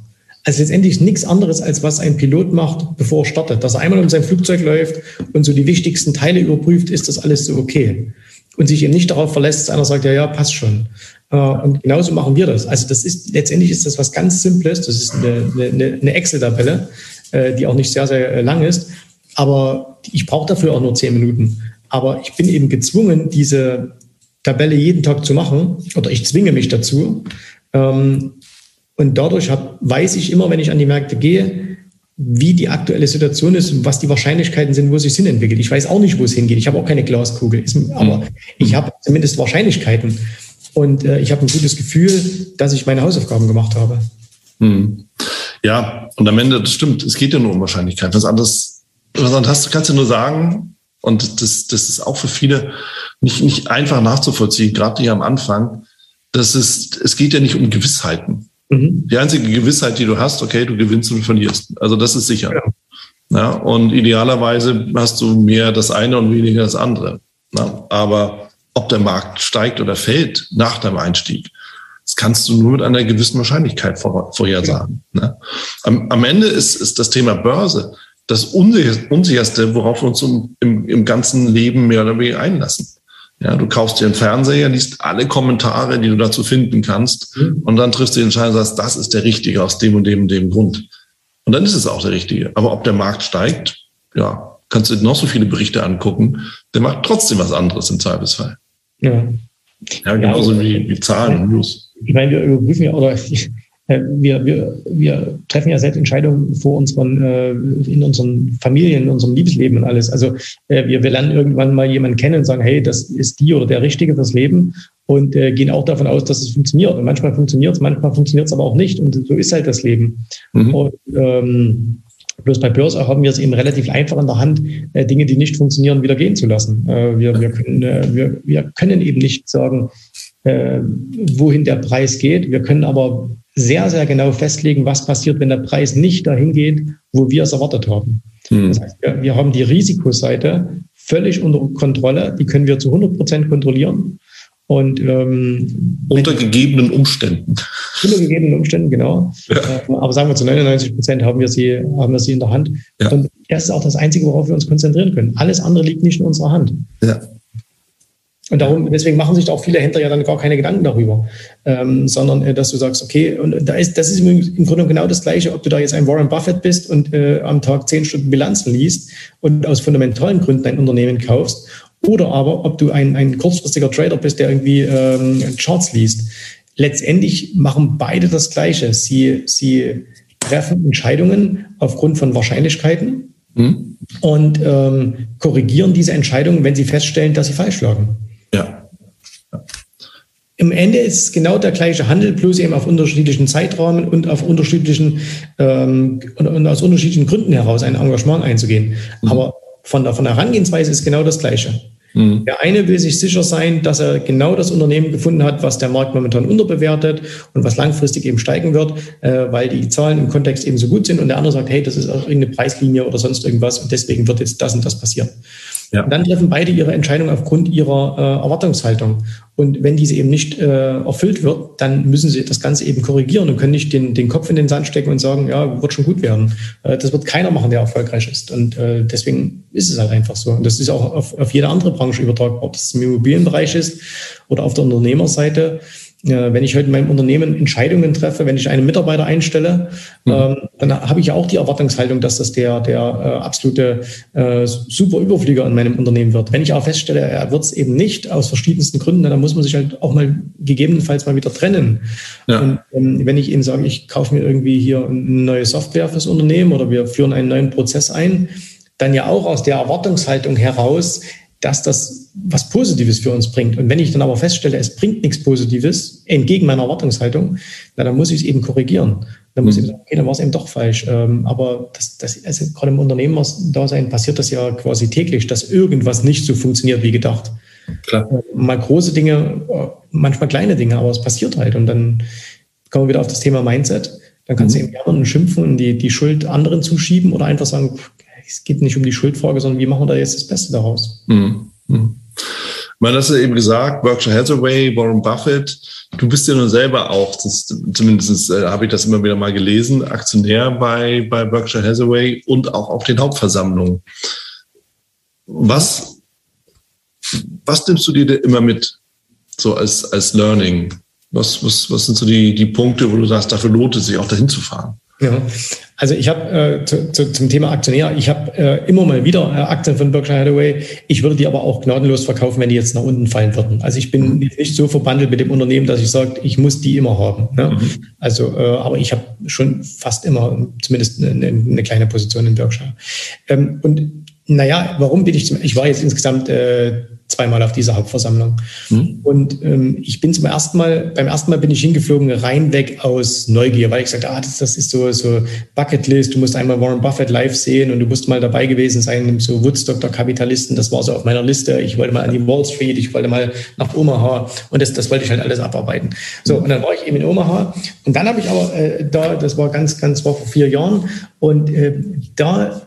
Also letztendlich nichts anderes, als was ein Pilot macht, bevor er startet. Dass er einmal um sein Flugzeug läuft und so die wichtigsten Teile überprüft, ist das alles so okay. Und sich eben nicht darauf verlässt, dass einer sagt, ja, ja, passt schon. Äh, und genauso machen wir das. Also das ist, letztendlich ist das was ganz Simples. Das ist eine, eine, eine Excel-Tabelle, äh, die auch nicht sehr, sehr lang ist. Aber ich brauche dafür auch nur zehn Minuten. Aber ich bin eben gezwungen, diese Tabelle jeden Tag zu machen. Oder ich zwinge mich dazu. Ähm, und dadurch hab, weiß ich immer, wenn ich an die Märkte gehe, wie die aktuelle Situation ist und was die Wahrscheinlichkeiten sind, wo es sich hin entwickelt. Ich weiß auch nicht, wo es hingeht. Ich habe auch keine Glaskugel. Aber mhm. ich habe zumindest Wahrscheinlichkeiten. Und äh, ich habe ein gutes Gefühl, dass ich meine Hausaufgaben gemacht habe. Hm. Ja, und am Ende, das stimmt, es geht ja nur um Wahrscheinlichkeit. Was anderes, was anderes kannst du nur sagen, und das, das ist auch für viele nicht, nicht einfach nachzuvollziehen, gerade hier am Anfang, das ist, es geht ja nicht um Gewissheiten. Mhm. Die einzige Gewissheit, die du hast, okay, du gewinnst und verlierst. Also das ist sicher. Ja. ja und idealerweise hast du mehr das eine und weniger das andere. Ja, aber ob der Markt steigt oder fällt nach deinem Einstieg. Das kannst du nur mit einer gewissen Wahrscheinlichkeit vor, vorhersagen. Ne? Am, am, Ende ist, ist das Thema Börse das unsicherste, worauf wir uns im, im ganzen Leben mehr oder weniger einlassen. Ja, du kaufst dir einen Fernseher, liest alle Kommentare, die du dazu finden kannst, mhm. und dann triffst du die Entscheidung und sagst, das ist der Richtige aus dem und dem und dem Grund. Und dann ist es auch der Richtige. Aber ob der Markt steigt, ja, kannst du noch so viele Berichte angucken, der macht trotzdem was anderes im Zweifelsfall. Ja. Ja, genauso ja, wie, wie Zahlen und News. Ich meine, wir überprüfen ja, oder *laughs* wir, wir, wir treffen ja selbst Entscheidungen vor unseren, äh, in unseren Familien, in unserem Liebesleben und alles. Also äh, wir, wir lernen irgendwann mal jemanden kennen und sagen, hey, das ist die oder der Richtige fürs Leben und äh, gehen auch davon aus, dass es funktioniert. Und manchmal funktioniert es, manchmal funktioniert es aber auch nicht. Und so ist halt das Leben. Mhm. Und ähm, Bloß bei Börse haben wir es eben relativ einfach in der Hand, äh, Dinge, die nicht funktionieren, wieder gehen zu lassen. Äh, wir, wir, können, äh, wir, wir können eben nicht sagen, äh, wohin der Preis geht. Wir können aber sehr, sehr genau festlegen, was passiert, wenn der Preis nicht dahin geht, wo wir es erwartet haben. Mhm. Das heißt, wir, wir haben die Risikoseite völlig unter Kontrolle. Die können wir zu 100 Prozent kontrollieren. Und ähm, unter gegebenen Umständen. Unter gegebenen Umständen, genau. Ja. Äh, aber sagen wir zu 99 Prozent haben wir sie, haben wir sie in der Hand. Ja. Und das ist auch das Einzige, worauf wir uns konzentrieren können. Alles andere liegt nicht in unserer Hand. Ja. Und darum, deswegen machen sich auch viele Händler ja dann gar keine Gedanken darüber, ähm, sondern äh, dass du sagst, okay, und da ist, das ist im Grunde genau das Gleiche, ob du da jetzt ein Warren Buffett bist und äh, am Tag zehn Stunden Bilanzen liest und aus fundamentalen Gründen dein Unternehmen kaufst oder aber ob du ein, ein kurzfristiger Trader bist, der irgendwie ähm, Charts liest. Letztendlich machen beide das Gleiche. Sie, sie treffen Entscheidungen aufgrund von Wahrscheinlichkeiten mhm. und ähm, korrigieren diese Entscheidungen, wenn sie feststellen, dass sie falsch lagen. Ja. ja. Im Ende ist es genau der gleiche Handel, bloß eben auf unterschiedlichen Zeitrahmen und auf unterschiedlichen ähm, und, und aus unterschiedlichen Gründen heraus ein Engagement einzugehen. Mhm. Aber von der, von der Herangehensweise ist genau das Gleiche. Mhm. Der eine will sich sicher sein, dass er genau das Unternehmen gefunden hat, was der Markt momentan unterbewertet und was langfristig eben steigen wird, äh, weil die Zahlen im Kontext eben so gut sind. Und der andere sagt, hey, das ist auch irgendeine Preislinie oder sonst irgendwas und deswegen wird jetzt das und das passieren. Ja. Und dann treffen beide ihre Entscheidung aufgrund ihrer äh, Erwartungshaltung. Und wenn diese eben nicht äh, erfüllt wird, dann müssen sie das Ganze eben korrigieren und können nicht den, den Kopf in den Sand stecken und sagen, ja, wird schon gut werden. Äh, das wird keiner machen, der erfolgreich ist. Und äh, deswegen ist es halt einfach so. Und das ist auch auf, auf jede andere Branche übertragbar, ob das im Immobilienbereich ist oder auf der Unternehmerseite wenn ich heute in meinem Unternehmen Entscheidungen treffe, wenn ich einen Mitarbeiter einstelle, mhm. ähm, dann habe ich ja auch die Erwartungshaltung, dass das der, der äh, absolute äh, super Überflieger in meinem Unternehmen wird. Wenn ich aber feststelle, er wird es eben nicht aus verschiedensten Gründen, dann muss man sich halt auch mal gegebenenfalls mal wieder trennen. Ja. Und ähm, wenn ich eben sage, ich kaufe mir irgendwie hier eine neue Software fürs Unternehmen oder wir führen einen neuen Prozess ein, dann ja auch aus der Erwartungshaltung heraus, dass das was Positives für uns bringt. Und wenn ich dann aber feststelle, es bringt nichts Positives, entgegen meiner Erwartungshaltung, na, dann muss ich es eben korrigieren. Dann muss mhm. ich sagen, okay, dann war es eben doch falsch. Ähm, aber das, das, also gerade im Unternehmerdasein passiert das ja quasi täglich, dass irgendwas nicht so funktioniert wie gedacht. Klar. Äh, mal große Dinge, äh, manchmal kleine Dinge, aber es passiert halt. Und dann kommen wir wieder auf das Thema Mindset. Dann kannst mhm. du eben und schimpfen und die, die Schuld anderen zuschieben oder einfach sagen, es geht nicht um die Schuldfrage, sondern wie machen wir da jetzt das Beste daraus? Mhm. Man hat ja eben gesagt, Berkshire Hathaway, Warren Buffett, du bist ja nun selber auch, das, zumindest äh, habe ich das immer wieder mal gelesen, Aktionär bei, bei Berkshire Hathaway und auch auf den Hauptversammlungen. Was, was nimmst du dir immer mit, so als, als Learning? Was, was, was sind so die, die Punkte, wo du sagst, dafür lohnt es sich auch dahin zu fahren? Ja, also ich habe äh, zu, zu, zum Thema Aktionär, ich habe äh, immer mal wieder äh, Aktien von Berkshire Hathaway. Ich würde die aber auch gnadenlos verkaufen, wenn die jetzt nach unten fallen würden. Also ich bin mhm. nicht so verbandelt mit dem Unternehmen, dass ich sage, ich muss die immer haben. Ne? Mhm. Also, äh, aber ich habe schon fast immer zumindest eine, eine, kleine Position in Berkshire. Ähm, und naja, warum bin ich zum, ich war jetzt insgesamt äh, zweimal auf dieser Hauptversammlung. Hm. Und ähm, ich bin zum ersten Mal, beim ersten Mal bin ich hingeflogen, rein weg aus Neugier, weil ich sagte, ah, das, das ist so, so Bucketlist, du musst einmal Warren Buffett live sehen und du musst mal dabei gewesen sein, so Woodstock der Kapitalisten, das war so auf meiner Liste. Ich wollte mal an die Wall Street, ich wollte mal nach Omaha und das, das wollte ich halt alles abarbeiten. So, und dann war ich eben in Omaha und dann habe ich aber äh, da, das war ganz, ganz, war vor vier Jahren und äh, da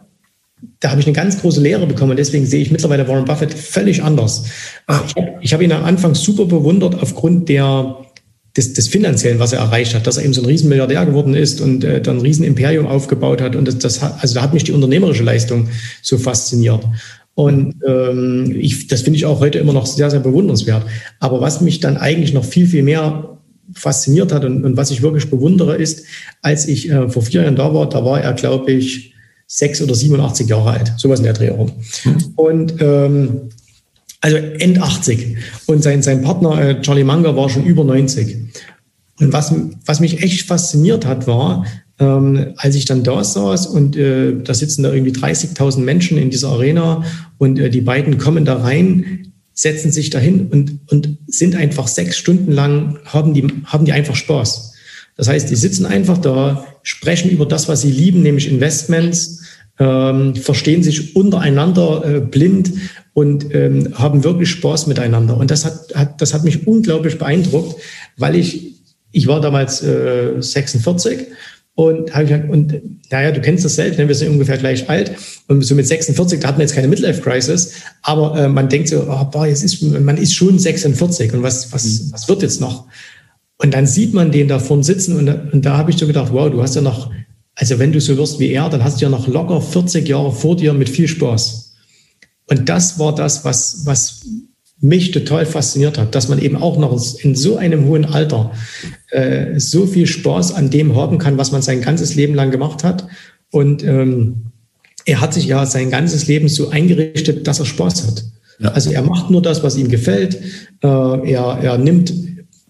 da habe ich eine ganz große Lehre bekommen. Und deswegen sehe ich mittlerweile Warren Buffett völlig anders. Äh, ich habe ihn am Anfang super bewundert aufgrund der, des, des Finanziellen, was er erreicht hat, dass er eben so ein Riesenmilliardär geworden ist und äh, dann ein Riesenimperium aufgebaut hat. Und das, das hat, also da hat mich die unternehmerische Leistung so fasziniert. Und ähm, ich, das finde ich auch heute immer noch sehr, sehr bewundernswert. Aber was mich dann eigentlich noch viel, viel mehr fasziniert hat und, und was ich wirklich bewundere, ist, als ich äh, vor vier Jahren da war, da war er, glaube ich, sechs oder 87 Jahre alt, sowas in der Dreh herum. Und ähm, also End 80. Und sein, sein Partner äh, Charlie Munger war schon über 90. Und was, was mich echt fasziniert hat, war, ähm, als ich dann da saß und äh, da sitzen da irgendwie 30.000 Menschen in dieser Arena und äh, die beiden kommen da rein, setzen sich dahin und, und sind einfach sechs Stunden lang, haben die, haben die einfach Spaß. Das heißt, die sitzen einfach da, sprechen über das, was sie lieben, nämlich Investments, ähm, verstehen sich untereinander äh, blind und ähm, haben wirklich Spaß miteinander. Und das hat, hat, das hat mich unglaublich beeindruckt, weil ich, ich war damals äh, 46 und habe ich und naja, du kennst das selbst, ne? wir sind ungefähr gleich alt. Und so mit 46, da hat man jetzt keine Midlife-Crisis, aber äh, man denkt so, oh, boah, jetzt ist, man ist schon 46 und was, was, mhm. was wird jetzt noch? Und dann sieht man den da vorne sitzen und, und da habe ich so gedacht, wow, du hast ja noch, also wenn du so wirst wie er, dann hast du ja noch locker 40 Jahre vor dir mit viel Spaß. Und das war das, was, was mich total fasziniert hat, dass man eben auch noch in so einem hohen Alter äh, so viel Spaß an dem haben kann, was man sein ganzes Leben lang gemacht hat. Und ähm, er hat sich ja sein ganzes Leben so eingerichtet, dass er Spaß hat. Ja. Also er macht nur das, was ihm gefällt. Äh, er, er nimmt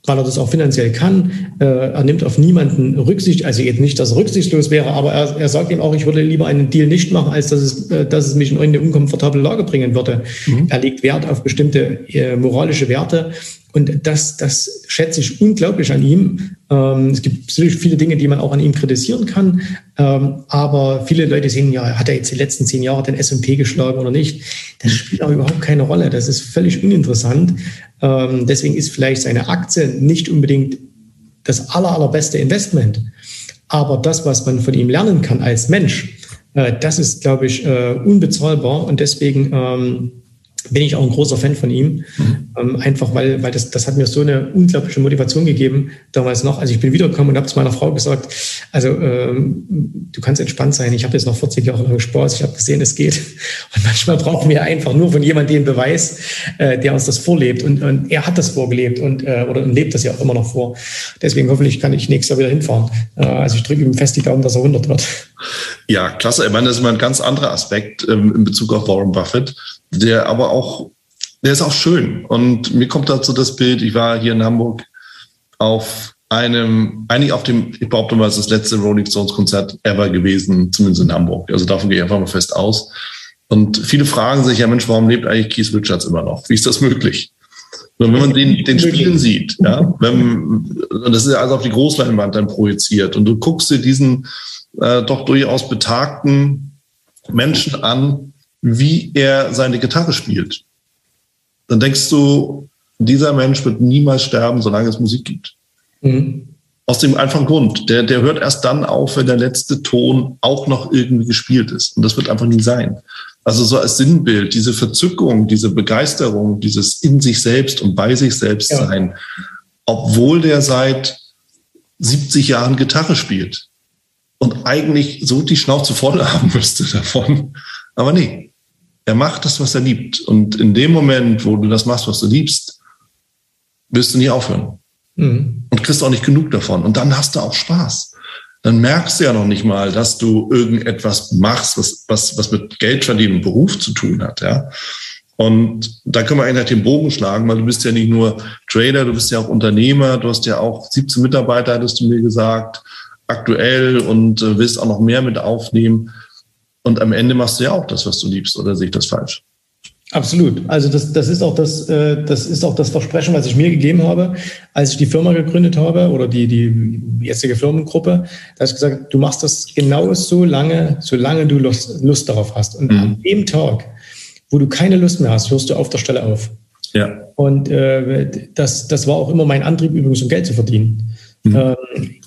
weil er das auch finanziell kann. Äh, er nimmt auf niemanden Rücksicht, also jetzt nicht, dass er rücksichtslos wäre, aber er, er sagt ihm auch, ich würde lieber einen Deal nicht machen, als dass es, äh, dass es mich in eine unkomfortable Lage bringen würde. Mhm. Er legt Wert auf bestimmte äh, moralische Werte und das, das schätze ich unglaublich an ihm. Ähm, es gibt natürlich viele Dinge, die man auch an ihm kritisieren kann. Ähm, aber viele Leute sehen, ja, hat er jetzt die letzten zehn Jahre den S&P geschlagen oder nicht? Das spielt auch überhaupt keine Rolle. Das ist völlig uninteressant. Ähm, deswegen ist vielleicht seine Aktie nicht unbedingt das aller, allerbeste Investment. Aber das, was man von ihm lernen kann als Mensch, äh, das ist, glaube ich, äh, unbezahlbar. Und deswegen bin ich auch ein großer Fan von ihm. Mhm. Ähm, einfach weil, weil das, das hat mir so eine unglaubliche Motivation gegeben, damals noch. Also ich bin wiedergekommen und habe zu meiner Frau gesagt, also ähm, du kannst entspannt sein, ich habe jetzt noch 40 Jahre lang Spaß, ich habe gesehen, es geht. *laughs* Und manchmal brauchen wir einfach nur von jemandem den Beweis, äh, der uns das vorlebt. Und, und er hat das vorgelebt und äh, oder lebt das ja auch immer noch vor. Deswegen hoffentlich kann ich nächstes Jahr wieder hinfahren. Äh, also ich drücke ihm fest die Daumen, dass er 100 wird. Ja, klasse. Ich meine, das ist mal ein ganz anderer Aspekt ähm, in Bezug auf Warren Buffett der aber auch, der ist auch schön. Und mir kommt dazu das Bild, ich war hier in Hamburg auf einem, eigentlich auf dem, ich behaupte mal, es ist das letzte Rolling Stones Konzert ever gewesen, zumindest in Hamburg. Also davon gehe ich einfach mal fest aus. Und viele fragen sich ja, Mensch, warum lebt eigentlich Keith Richards immer noch? Wie ist das möglich? Und wenn man den, den Spielen sieht, ja, wenn, das ist ja alles auf die Großleinwand dann projiziert und du guckst dir diesen äh, doch durchaus betagten Menschen an, wie er seine Gitarre spielt, dann denkst du, dieser Mensch wird niemals sterben, solange es Musik gibt. Mhm. Aus dem einfachen Grund, der, der hört erst dann auf, wenn der letzte Ton auch noch irgendwie gespielt ist. Und das wird einfach nie sein. Also so als Sinnbild, diese Verzückung, diese Begeisterung, dieses in sich selbst und bei sich selbst ja. sein, obwohl der seit 70 Jahren Gitarre spielt und eigentlich so die Schnauze voll haben *laughs* müsste davon. Aber nee, er macht das, was er liebt. Und in dem Moment, wo du das machst, was du liebst, wirst du nie aufhören. Mhm. Und kriegst auch nicht genug davon. Und dann hast du auch Spaß dann merkst du ja noch nicht mal, dass du irgendetwas machst, was, was, was mit Geld verdienen und Beruf zu tun hat, ja. Und da können wir eigentlich den Bogen schlagen, weil du bist ja nicht nur Trader, du bist ja auch Unternehmer, du hast ja auch 17 Mitarbeiter, hattest du mir gesagt, aktuell und äh, willst auch noch mehr mit aufnehmen. Und am Ende machst du ja auch das, was du liebst, oder sehe ich das falsch? Absolut. Also das, das, ist auch das, äh, das ist auch das Versprechen, was ich mir gegeben habe, als ich die Firma gegründet habe oder die, die jetzige Firmengruppe. Da habe ich gesagt, du machst das genau so lange, solange du Lust, Lust darauf hast. Und mhm. an dem Tag, wo du keine Lust mehr hast, hörst du auf der Stelle auf. Ja. Und äh, das, das war auch immer mein Antrieb, übrigens um Geld zu verdienen. Mhm. Ähm,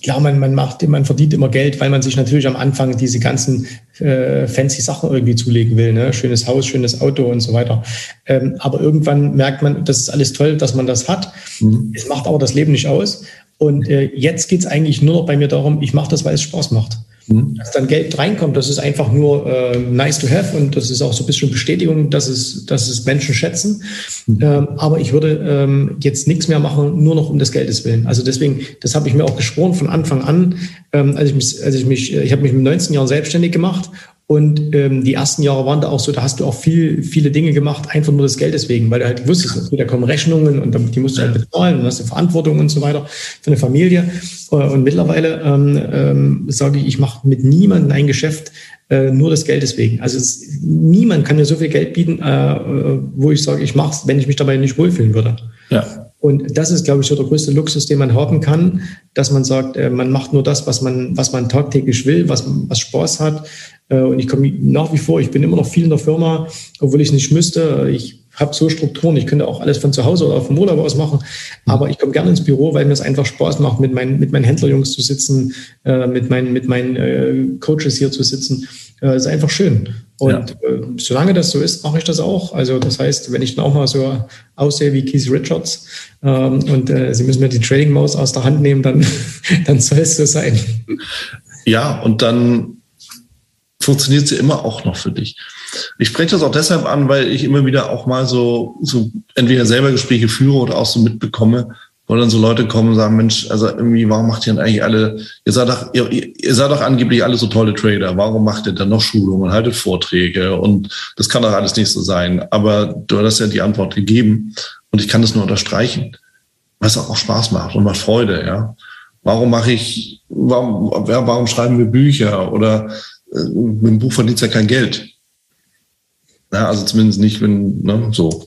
klar, man, man macht, man verdient immer Geld, weil man sich natürlich am Anfang diese ganzen äh, fancy Sachen irgendwie zulegen will. Ne? Schönes Haus, schönes Auto und so weiter. Ähm, aber irgendwann merkt man, das ist alles toll, dass man das hat. Mhm. Es macht aber das Leben nicht aus. Und äh, jetzt geht es eigentlich nur noch bei mir darum, ich mache das, weil es Spaß macht. Mhm. Dass dann Geld reinkommt, das ist einfach nur äh, nice to have und das ist auch so ein bisschen Bestätigung, dass es, dass es Menschen schätzen. Mhm. Ähm, aber ich würde ähm, jetzt nichts mehr machen, nur noch um des Geldes willen. Also deswegen, das habe ich mir auch geschworen von Anfang an, ähm, als ich mich, als ich mich, ich habe mich mit 19 Jahren selbstständig gemacht und ähm, die ersten Jahre waren da auch so, da hast du auch viel, viele Dinge gemacht, einfach nur des Geldes wegen, weil du halt wusstest, okay, da kommen Rechnungen und die musst du halt bezahlen und hast du Verantwortung und so weiter für eine Familie. Äh, und mittlerweile ähm, ähm, sage ich, ich mache mit niemandem ein Geschäft äh, nur des Geldes wegen. Also es, niemand kann mir so viel Geld bieten, äh, äh wo ich sage, ich mache es, wenn ich mich dabei nicht wohlfühlen würde. Ja. Und das ist, glaube ich, so der größte Luxus, den man haben kann, dass man sagt, äh, man macht nur das, was man, was man tagtäglich will, was, was Spaß hat. Äh, und ich komme nach wie vor, ich bin immer noch viel in der Firma, obwohl ich nicht müsste. Ich habe so Strukturen, ich könnte auch alles von zu Hause oder vom Urlaub aus machen, aber ich komme gerne ins Büro, weil mir es einfach Spaß macht, mit meinen, mit meinen Händlerjungs zu sitzen, äh, mit meinen, mit meinen Coaches hier zu sitzen. Äh, ist einfach schön. Und ja. äh, solange das so ist, mache ich das auch. Also das heißt, wenn ich dann auch mal so aussehe wie Keith Richards ähm, und äh, Sie müssen mir die Trading Maus aus der Hand nehmen, dann, *laughs* dann soll es so sein. Ja, und dann funktioniert sie immer auch noch für dich. Ich spreche das auch deshalb an, weil ich immer wieder auch mal so, so entweder selber Gespräche führe oder auch so mitbekomme, wo dann so Leute kommen und sagen, Mensch, also irgendwie, warum macht ihr denn eigentlich alle, ihr seid doch, ihr, ihr seid doch angeblich alle so tolle Trader, warum macht ihr dann noch Schulungen haltet Vorträge und das kann doch alles nicht so sein. Aber du hast ja die Antwort gegeben und ich kann das nur unterstreichen, weil es auch Spaß macht und macht Freude, ja. Warum mache ich, warum, warum schreiben wir Bücher oder äh, mit dem Buch verdient ja kein Geld. Ja, also zumindest nicht, wenn, ne, so.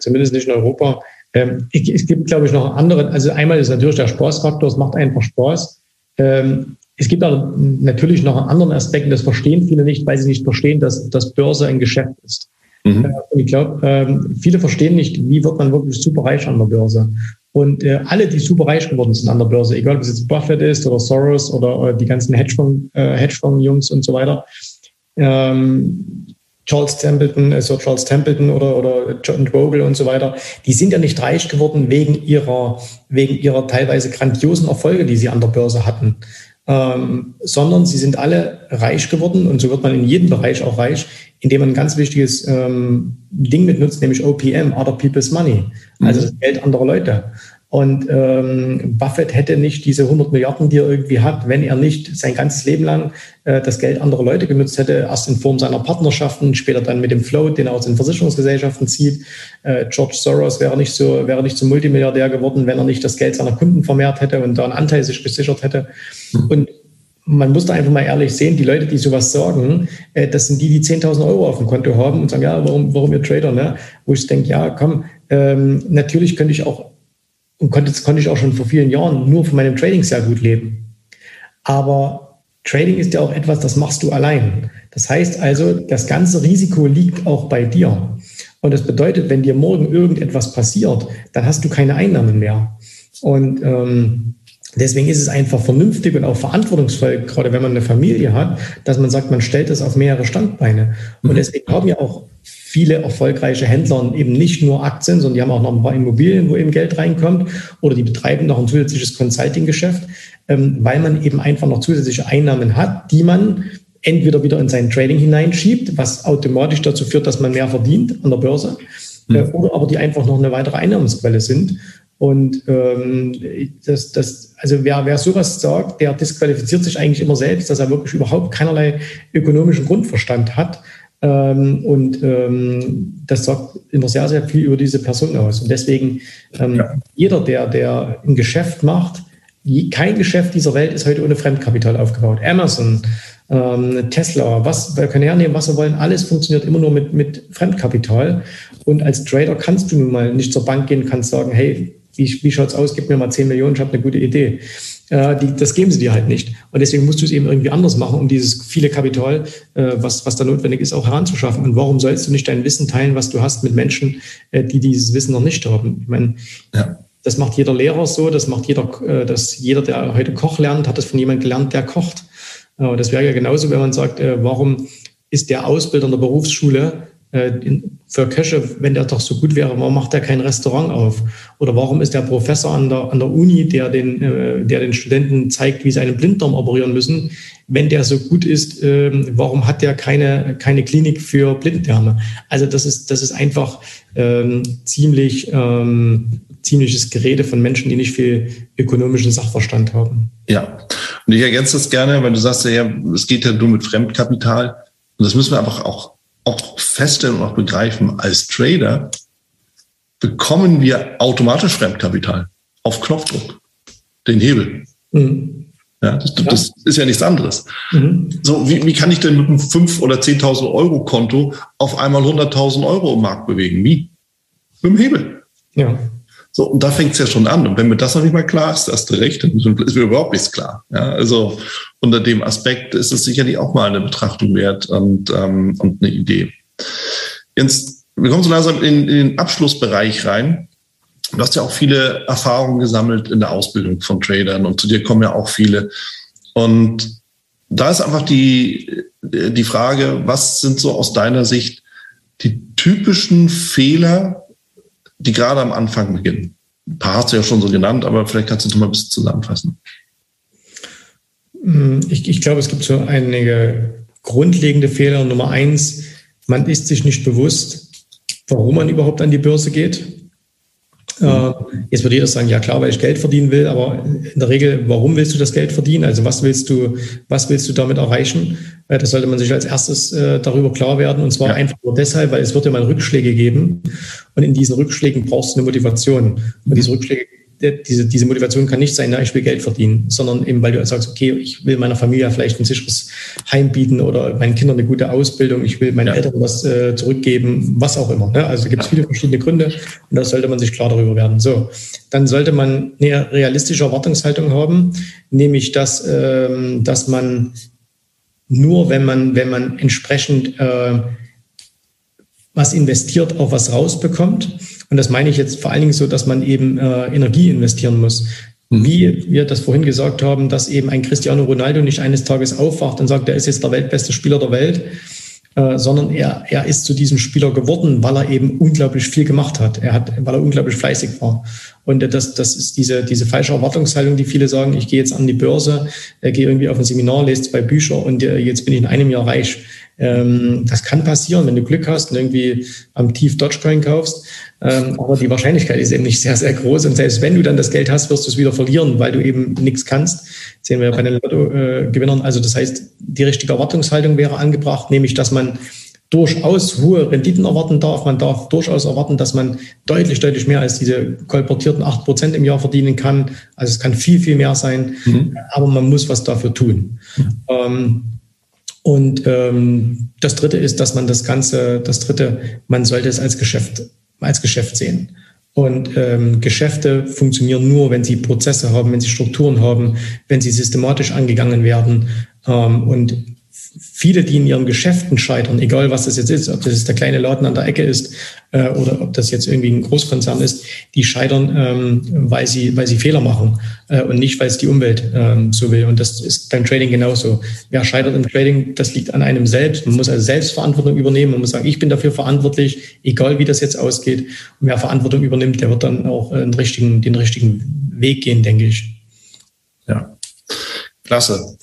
Zumindest nicht in Europa. Ähm, es gibt, glaube ich, noch andere. Also einmal ist natürlich der Spaßfaktor, es macht einfach Spaß. Ähm, es gibt aber natürlich noch einen anderen Aspekt, das verstehen viele nicht, weil sie nicht verstehen, dass, dass Börse ein Geschäft ist. Mhm. Äh, und ich glaube, ähm, viele verstehen nicht, wie wird man wirklich super reich an der Börse. Und äh, alle, die super reich geworden sind an der Börse, egal ob es jetzt Buffett ist oder Soros oder äh, die ganzen Hedgefonds-Jungs äh, Hedgefonds und so weiter, ähm, Charles Templeton, also Charles Templeton oder, oder John Vogel und so weiter, die sind ja nicht reich geworden wegen ihrer, wegen ihrer teilweise grandiosen Erfolge, die sie an der Börse hatten, ähm, sondern sie sind alle reich geworden und so wird man in jedem Bereich auch reich, indem man ein ganz wichtiges ähm, Ding mitnutzt, nämlich OPM, Other People's Money, also mhm. das Geld anderer Leute. Und ähm, Buffett hätte nicht diese 100 Milliarden, die er irgendwie hat, wenn er nicht sein ganzes Leben lang äh, das Geld anderer Leute genutzt hätte, erst in Form seiner Partnerschaften, später dann mit dem Float, den er aus den Versicherungsgesellschaften zieht. Äh, George Soros wäre nicht so wäre nicht zum Multimilliardär geworden, wenn er nicht das Geld seiner Kunden vermehrt hätte und da einen Anteil sich gesichert hätte. Und man muss da einfach mal ehrlich sehen, die Leute, die sowas sagen, äh, das sind die, die 10.000 Euro auf dem Konto haben und sagen, ja, warum, warum ihr Trader? Ne? Wo ich denke, ja, komm, ähm, natürlich könnte ich auch, und konnte, konnte ich auch schon vor vielen Jahren nur von meinem Trading sehr gut leben. Aber Trading ist ja auch etwas, das machst du allein. Das heißt also, das ganze Risiko liegt auch bei dir. Und das bedeutet, wenn dir morgen irgendetwas passiert, dann hast du keine Einnahmen mehr. Und ähm, Deswegen ist es einfach vernünftig und auch verantwortungsvoll, gerade wenn man eine Familie hat, dass man sagt, man stellt das auf mehrere Standbeine. Und mhm. deswegen haben ja auch viele erfolgreiche Händler eben nicht nur Aktien, sondern die haben auch noch ein paar Immobilien, wo eben Geld reinkommt oder die betreiben noch ein zusätzliches Consulting-Geschäft, ähm, weil man eben einfach noch zusätzliche Einnahmen hat, die man entweder wieder in sein Trading hineinschiebt, was automatisch dazu führt, dass man mehr verdient an der Börse, mhm. Äh, oder aber die einfach noch eine weitere Einnahmensquelle sind. Und ähm, das, das, also wer, wer sowas sagt, der disqualifiziert sich eigentlich immer selbst, dass er wirklich überhaupt keinerlei ökonomischen Grundverstand hat. Ähm, und ähm, das sagt immer sehr, sehr viel über diese Person aus. Und deswegen, ähm, ja. jeder, der, der ein Geschäft macht, kein Geschäft dieser Welt ist heute ohne Fremdkapital aufgebaut. Amazon, ähm, Tesla, was, wir können hernehmen, was wir wollen, alles funktioniert immer nur mit, mit Fremdkapital. Und als Trader kannst du nun mal nicht zur Bank gehen, kannst sagen, hey, wie, wie schaut es aus, gib mir mal 10 Millionen, ich habe eine gute Idee. Äh, die, das geben sie dir halt nicht. Und deswegen musst du es eben irgendwie anders machen, um dieses viele Kapital, äh, was, was da notwendig ist, auch heranzuschaffen. Und warum sollst du nicht dein Wissen teilen, was du hast, mit Menschen, äh, die dieses Wissen noch nicht haben? Ich meine, ja. das macht jeder Lehrer so, das macht jeder, äh, dass jeder, der heute Koch lernt, hat das von jemandem gelernt, der kocht. Äh, das wäre ja genauso, wenn man sagt, äh, warum ist der Ausbilder in der Berufsschule äh, für Köche, wenn der doch so gut wäre, warum macht er kein Restaurant auf? Oder warum ist der Professor an der, an der Uni, der den, äh, der den Studenten zeigt, wie sie einen Blinddarm operieren müssen, wenn der so gut ist, ähm, warum hat der keine, keine Klinik für Blinddarme? Also das ist, das ist einfach ähm, ziemlich, ähm, ziemliches Gerede von Menschen, die nicht viel ökonomischen Sachverstand haben. Ja, und ich ergänze das gerne, weil du sagst ja, es geht ja nur mit Fremdkapital. Und das müssen wir einfach auch auch feststellen und auch begreifen, als Trader bekommen wir automatisch Fremdkapital auf Knopfdruck, den Hebel. Mhm. Ja, das, das, ist ja nichts anderes. Mhm. So, wie, wie kann ich denn mit einem 5.000 oder 10.000 Euro Konto auf einmal 100.000 Euro im Markt bewegen? Wie? Mit dem Hebel. Ja. So, und da fängt es ja schon an. Und wenn mir das noch nicht mal klar ist, hast du recht, dann ist mir überhaupt nichts klar. Ja, also unter dem Aspekt ist es sicherlich auch mal eine Betrachtung wert und, ähm, und eine Idee. Jetzt, wir kommen so langsam in, in den Abschlussbereich rein. Du hast ja auch viele Erfahrungen gesammelt in der Ausbildung von Tradern und zu dir kommen ja auch viele. Und da ist einfach die, die Frage, was sind so aus deiner Sicht die typischen Fehler, die gerade am Anfang beginnen? Ein paar hast du ja schon so genannt, aber vielleicht kannst du noch mal ein bisschen zusammenfassen. Hm, ich, ich glaube, es gibt so einige grundlegende Fehler. Nummer eins, man ist sich nicht bewusst, warum man überhaupt an die Börse geht. Äh, jetzt würde jeder sagen, ja klar, weil ich Geld verdienen will, aber in der Regel, warum willst du das Geld verdienen? Also was willst du, was willst du damit erreichen? Äh, das sollte man sich als erstes äh, darüber klar werden. Und zwar ja. einfach nur deshalb, weil es wird ja mal Rückschläge geben. Und in diesen Rückschlägen brauchst du eine Motivation. Und diese Rückschläge diese, diese Motivation kann nicht sein, na, ich will Geld verdienen, sondern eben, weil du sagst, okay, ich will meiner Familie vielleicht ein sicheres Heim bieten oder meinen Kindern eine gute Ausbildung, ich will meinen ja. Eltern was äh, zurückgeben, was auch immer. Ne? Also gibt es viele verschiedene Gründe und da sollte man sich klar darüber werden. So, dann sollte man eine realistische Erwartungshaltung haben, nämlich dass, ähm, dass man nur, wenn man, wenn man entsprechend äh, was investiert, auch was rausbekommt. Und das meine ich jetzt vor allen Dingen so, dass man eben äh, Energie investieren muss. Mhm. Wie wir das vorhin gesagt haben, dass eben ein Cristiano Ronaldo nicht eines Tages aufwacht und sagt, er ist jetzt der weltbeste Spieler der Welt, äh, sondern er, er ist zu diesem Spieler geworden, weil er eben unglaublich viel gemacht hat. Er hat, weil er unglaublich fleißig war. Und das, das ist diese, diese falsche Erwartungshaltung, die viele sagen, ich gehe jetzt an die Börse, äh, gehe irgendwie auf ein Seminar, lese zwei Bücher und äh, jetzt bin ich in einem Jahr reich. Ähm, das kann passieren, wenn du Glück hast und irgendwie am Tief Dogecoin kaufst. Ähm, aber die Wahrscheinlichkeit ist eben nicht sehr, sehr groß. Und selbst wenn du dann das Geld hast, wirst du es wieder verlieren, weil du eben nichts kannst. Das sehen wir ja bei den Lotto-Gewinnern. Also das heißt, die richtige Erwartungshaltung wäre angebracht, nämlich dass man durchaus hohe Renditen erwarten darf. Man darf durchaus erwarten, dass man deutlich, deutlich mehr als diese kolportierten 8% im Jahr verdienen kann. Also es kann viel, viel mehr sein, mhm. aber man muss was dafür tun. Mhm. Ähm, und ähm, das Dritte ist, dass man das Ganze, das Dritte, man sollte es als Geschäft, als Geschäft sehen. Und ähm, Geschäfte funktionieren nur, wenn sie Prozesse haben, wenn sie Strukturen haben, wenn sie systematisch angegangen werden. Ähm, und viele, die in ihren Geschäften scheitern, egal was das jetzt ist, ob das jetzt der kleine Laden an der Ecke ist äh, oder ob das jetzt irgendwie ein Großkonzern ist, die scheitern, ähm, weil, sie, weil sie Fehler machen äh, und nicht, weil es die Umwelt ähm, so will. Und das ist beim Trading genauso. Wer scheitert im Trading, das liegt an einem selbst. Man muss also Selbstverantwortung übernehmen. Man muss sagen, ich bin dafür verantwortlich, egal wie das jetzt ausgeht. Und wer Verantwortung übernimmt, der wird dann auch äh, den richtigen, den richtigen Weg gehen, denke ich. Ja, klasse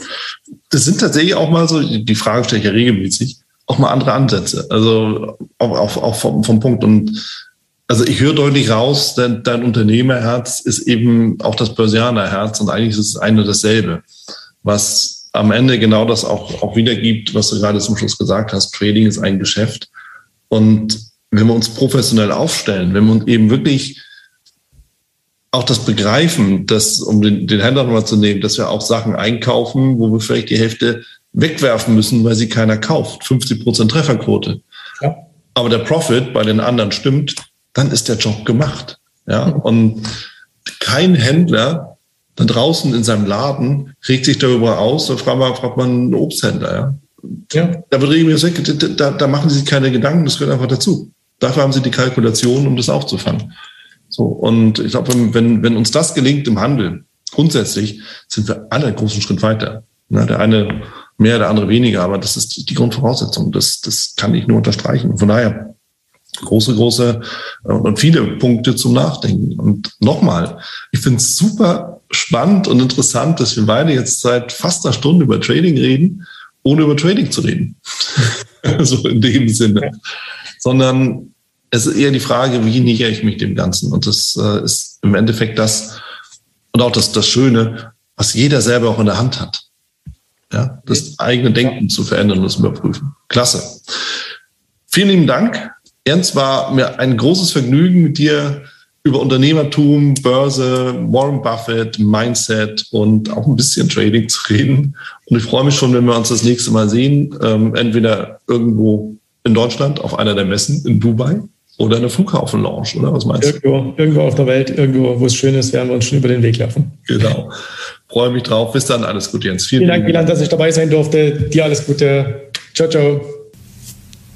das sind tatsächlich auch mal so, die Frage stelle ich ja regelmäßig, auch mal andere Ansätze. Also auch, auch, auch vom, vom Punkt. Und also ich höre deutlich raus, dein, dein Unternehmerherz ist eben auch das Börsianerherz und eigentlich ist es eine dasselbe, was am Ende genau das auch, auch wiedergibt, was du gerade zum Schluss gesagt hast. Trading ist ein Geschäft. Und wenn wir uns professionell aufstellen, wenn wir eben wirklich auch das Begreifen, dass, um den, den Händler nochmal zu nehmen, dass wir auch Sachen einkaufen, wo wir vielleicht die Hälfte wegwerfen müssen, weil sie keiner kauft. 50 Prozent Trefferquote. Ja. Aber der Profit bei den anderen stimmt, dann ist der Job gemacht. Ja, und kein Händler da draußen in seinem Laden regt sich darüber aus, da fragt man, fragt man einen Obsthändler, ja. ja. Da wird regelmäßig, da, da machen sie sich keine Gedanken, das gehört einfach dazu. Dafür haben sie die Kalkulation, um das aufzufangen. So, und ich glaube, wenn, wenn uns das gelingt im Handel, grundsätzlich sind wir alle einen großen Schritt weiter. Ne, der eine mehr, der andere weniger, aber das ist die Grundvoraussetzung. Das, das kann ich nur unterstreichen. Und von daher große, große äh, und viele Punkte zum Nachdenken. Und nochmal, ich finde es super spannend und interessant, dass wir beide jetzt seit fast einer Stunde über Trading reden, ohne über Trading zu reden. *laughs* so in dem Sinne. Sondern es ist eher die Frage, wie nähere ich mich dem Ganzen? Und das äh, ist im Endeffekt das und auch das, das Schöne, was jeder selber auch in der Hand hat. Ja, das eigene Denken zu verändern und das überprüfen. Klasse. Vielen lieben Dank. Ernst war mir ein großes Vergnügen, mit dir über Unternehmertum, Börse, Warren Buffett, Mindset und auch ein bisschen Trading zu reden. Und ich freue mich schon, wenn wir uns das nächste Mal sehen, ähm, entweder irgendwo in Deutschland auf einer der Messen in Dubai oder eine Flughafen-Lounge, oder? Was meinst irgendwo, du? Irgendwo auf der Welt, irgendwo, wo es schön ist, werden wir uns schon über den Weg laufen. Genau. Freue mich drauf. Bis dann. Alles Gute, Jens. Vielen, Vielen Dank, Wieland, dass ich dabei sein durfte. Dir alles Gute. Ciao, ciao.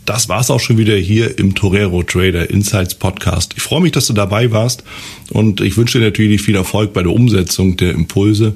Das war's auch schon wieder hier im Torero Trader Insights Podcast. Ich freue mich, dass du dabei warst und ich wünsche dir natürlich viel Erfolg bei der Umsetzung der Impulse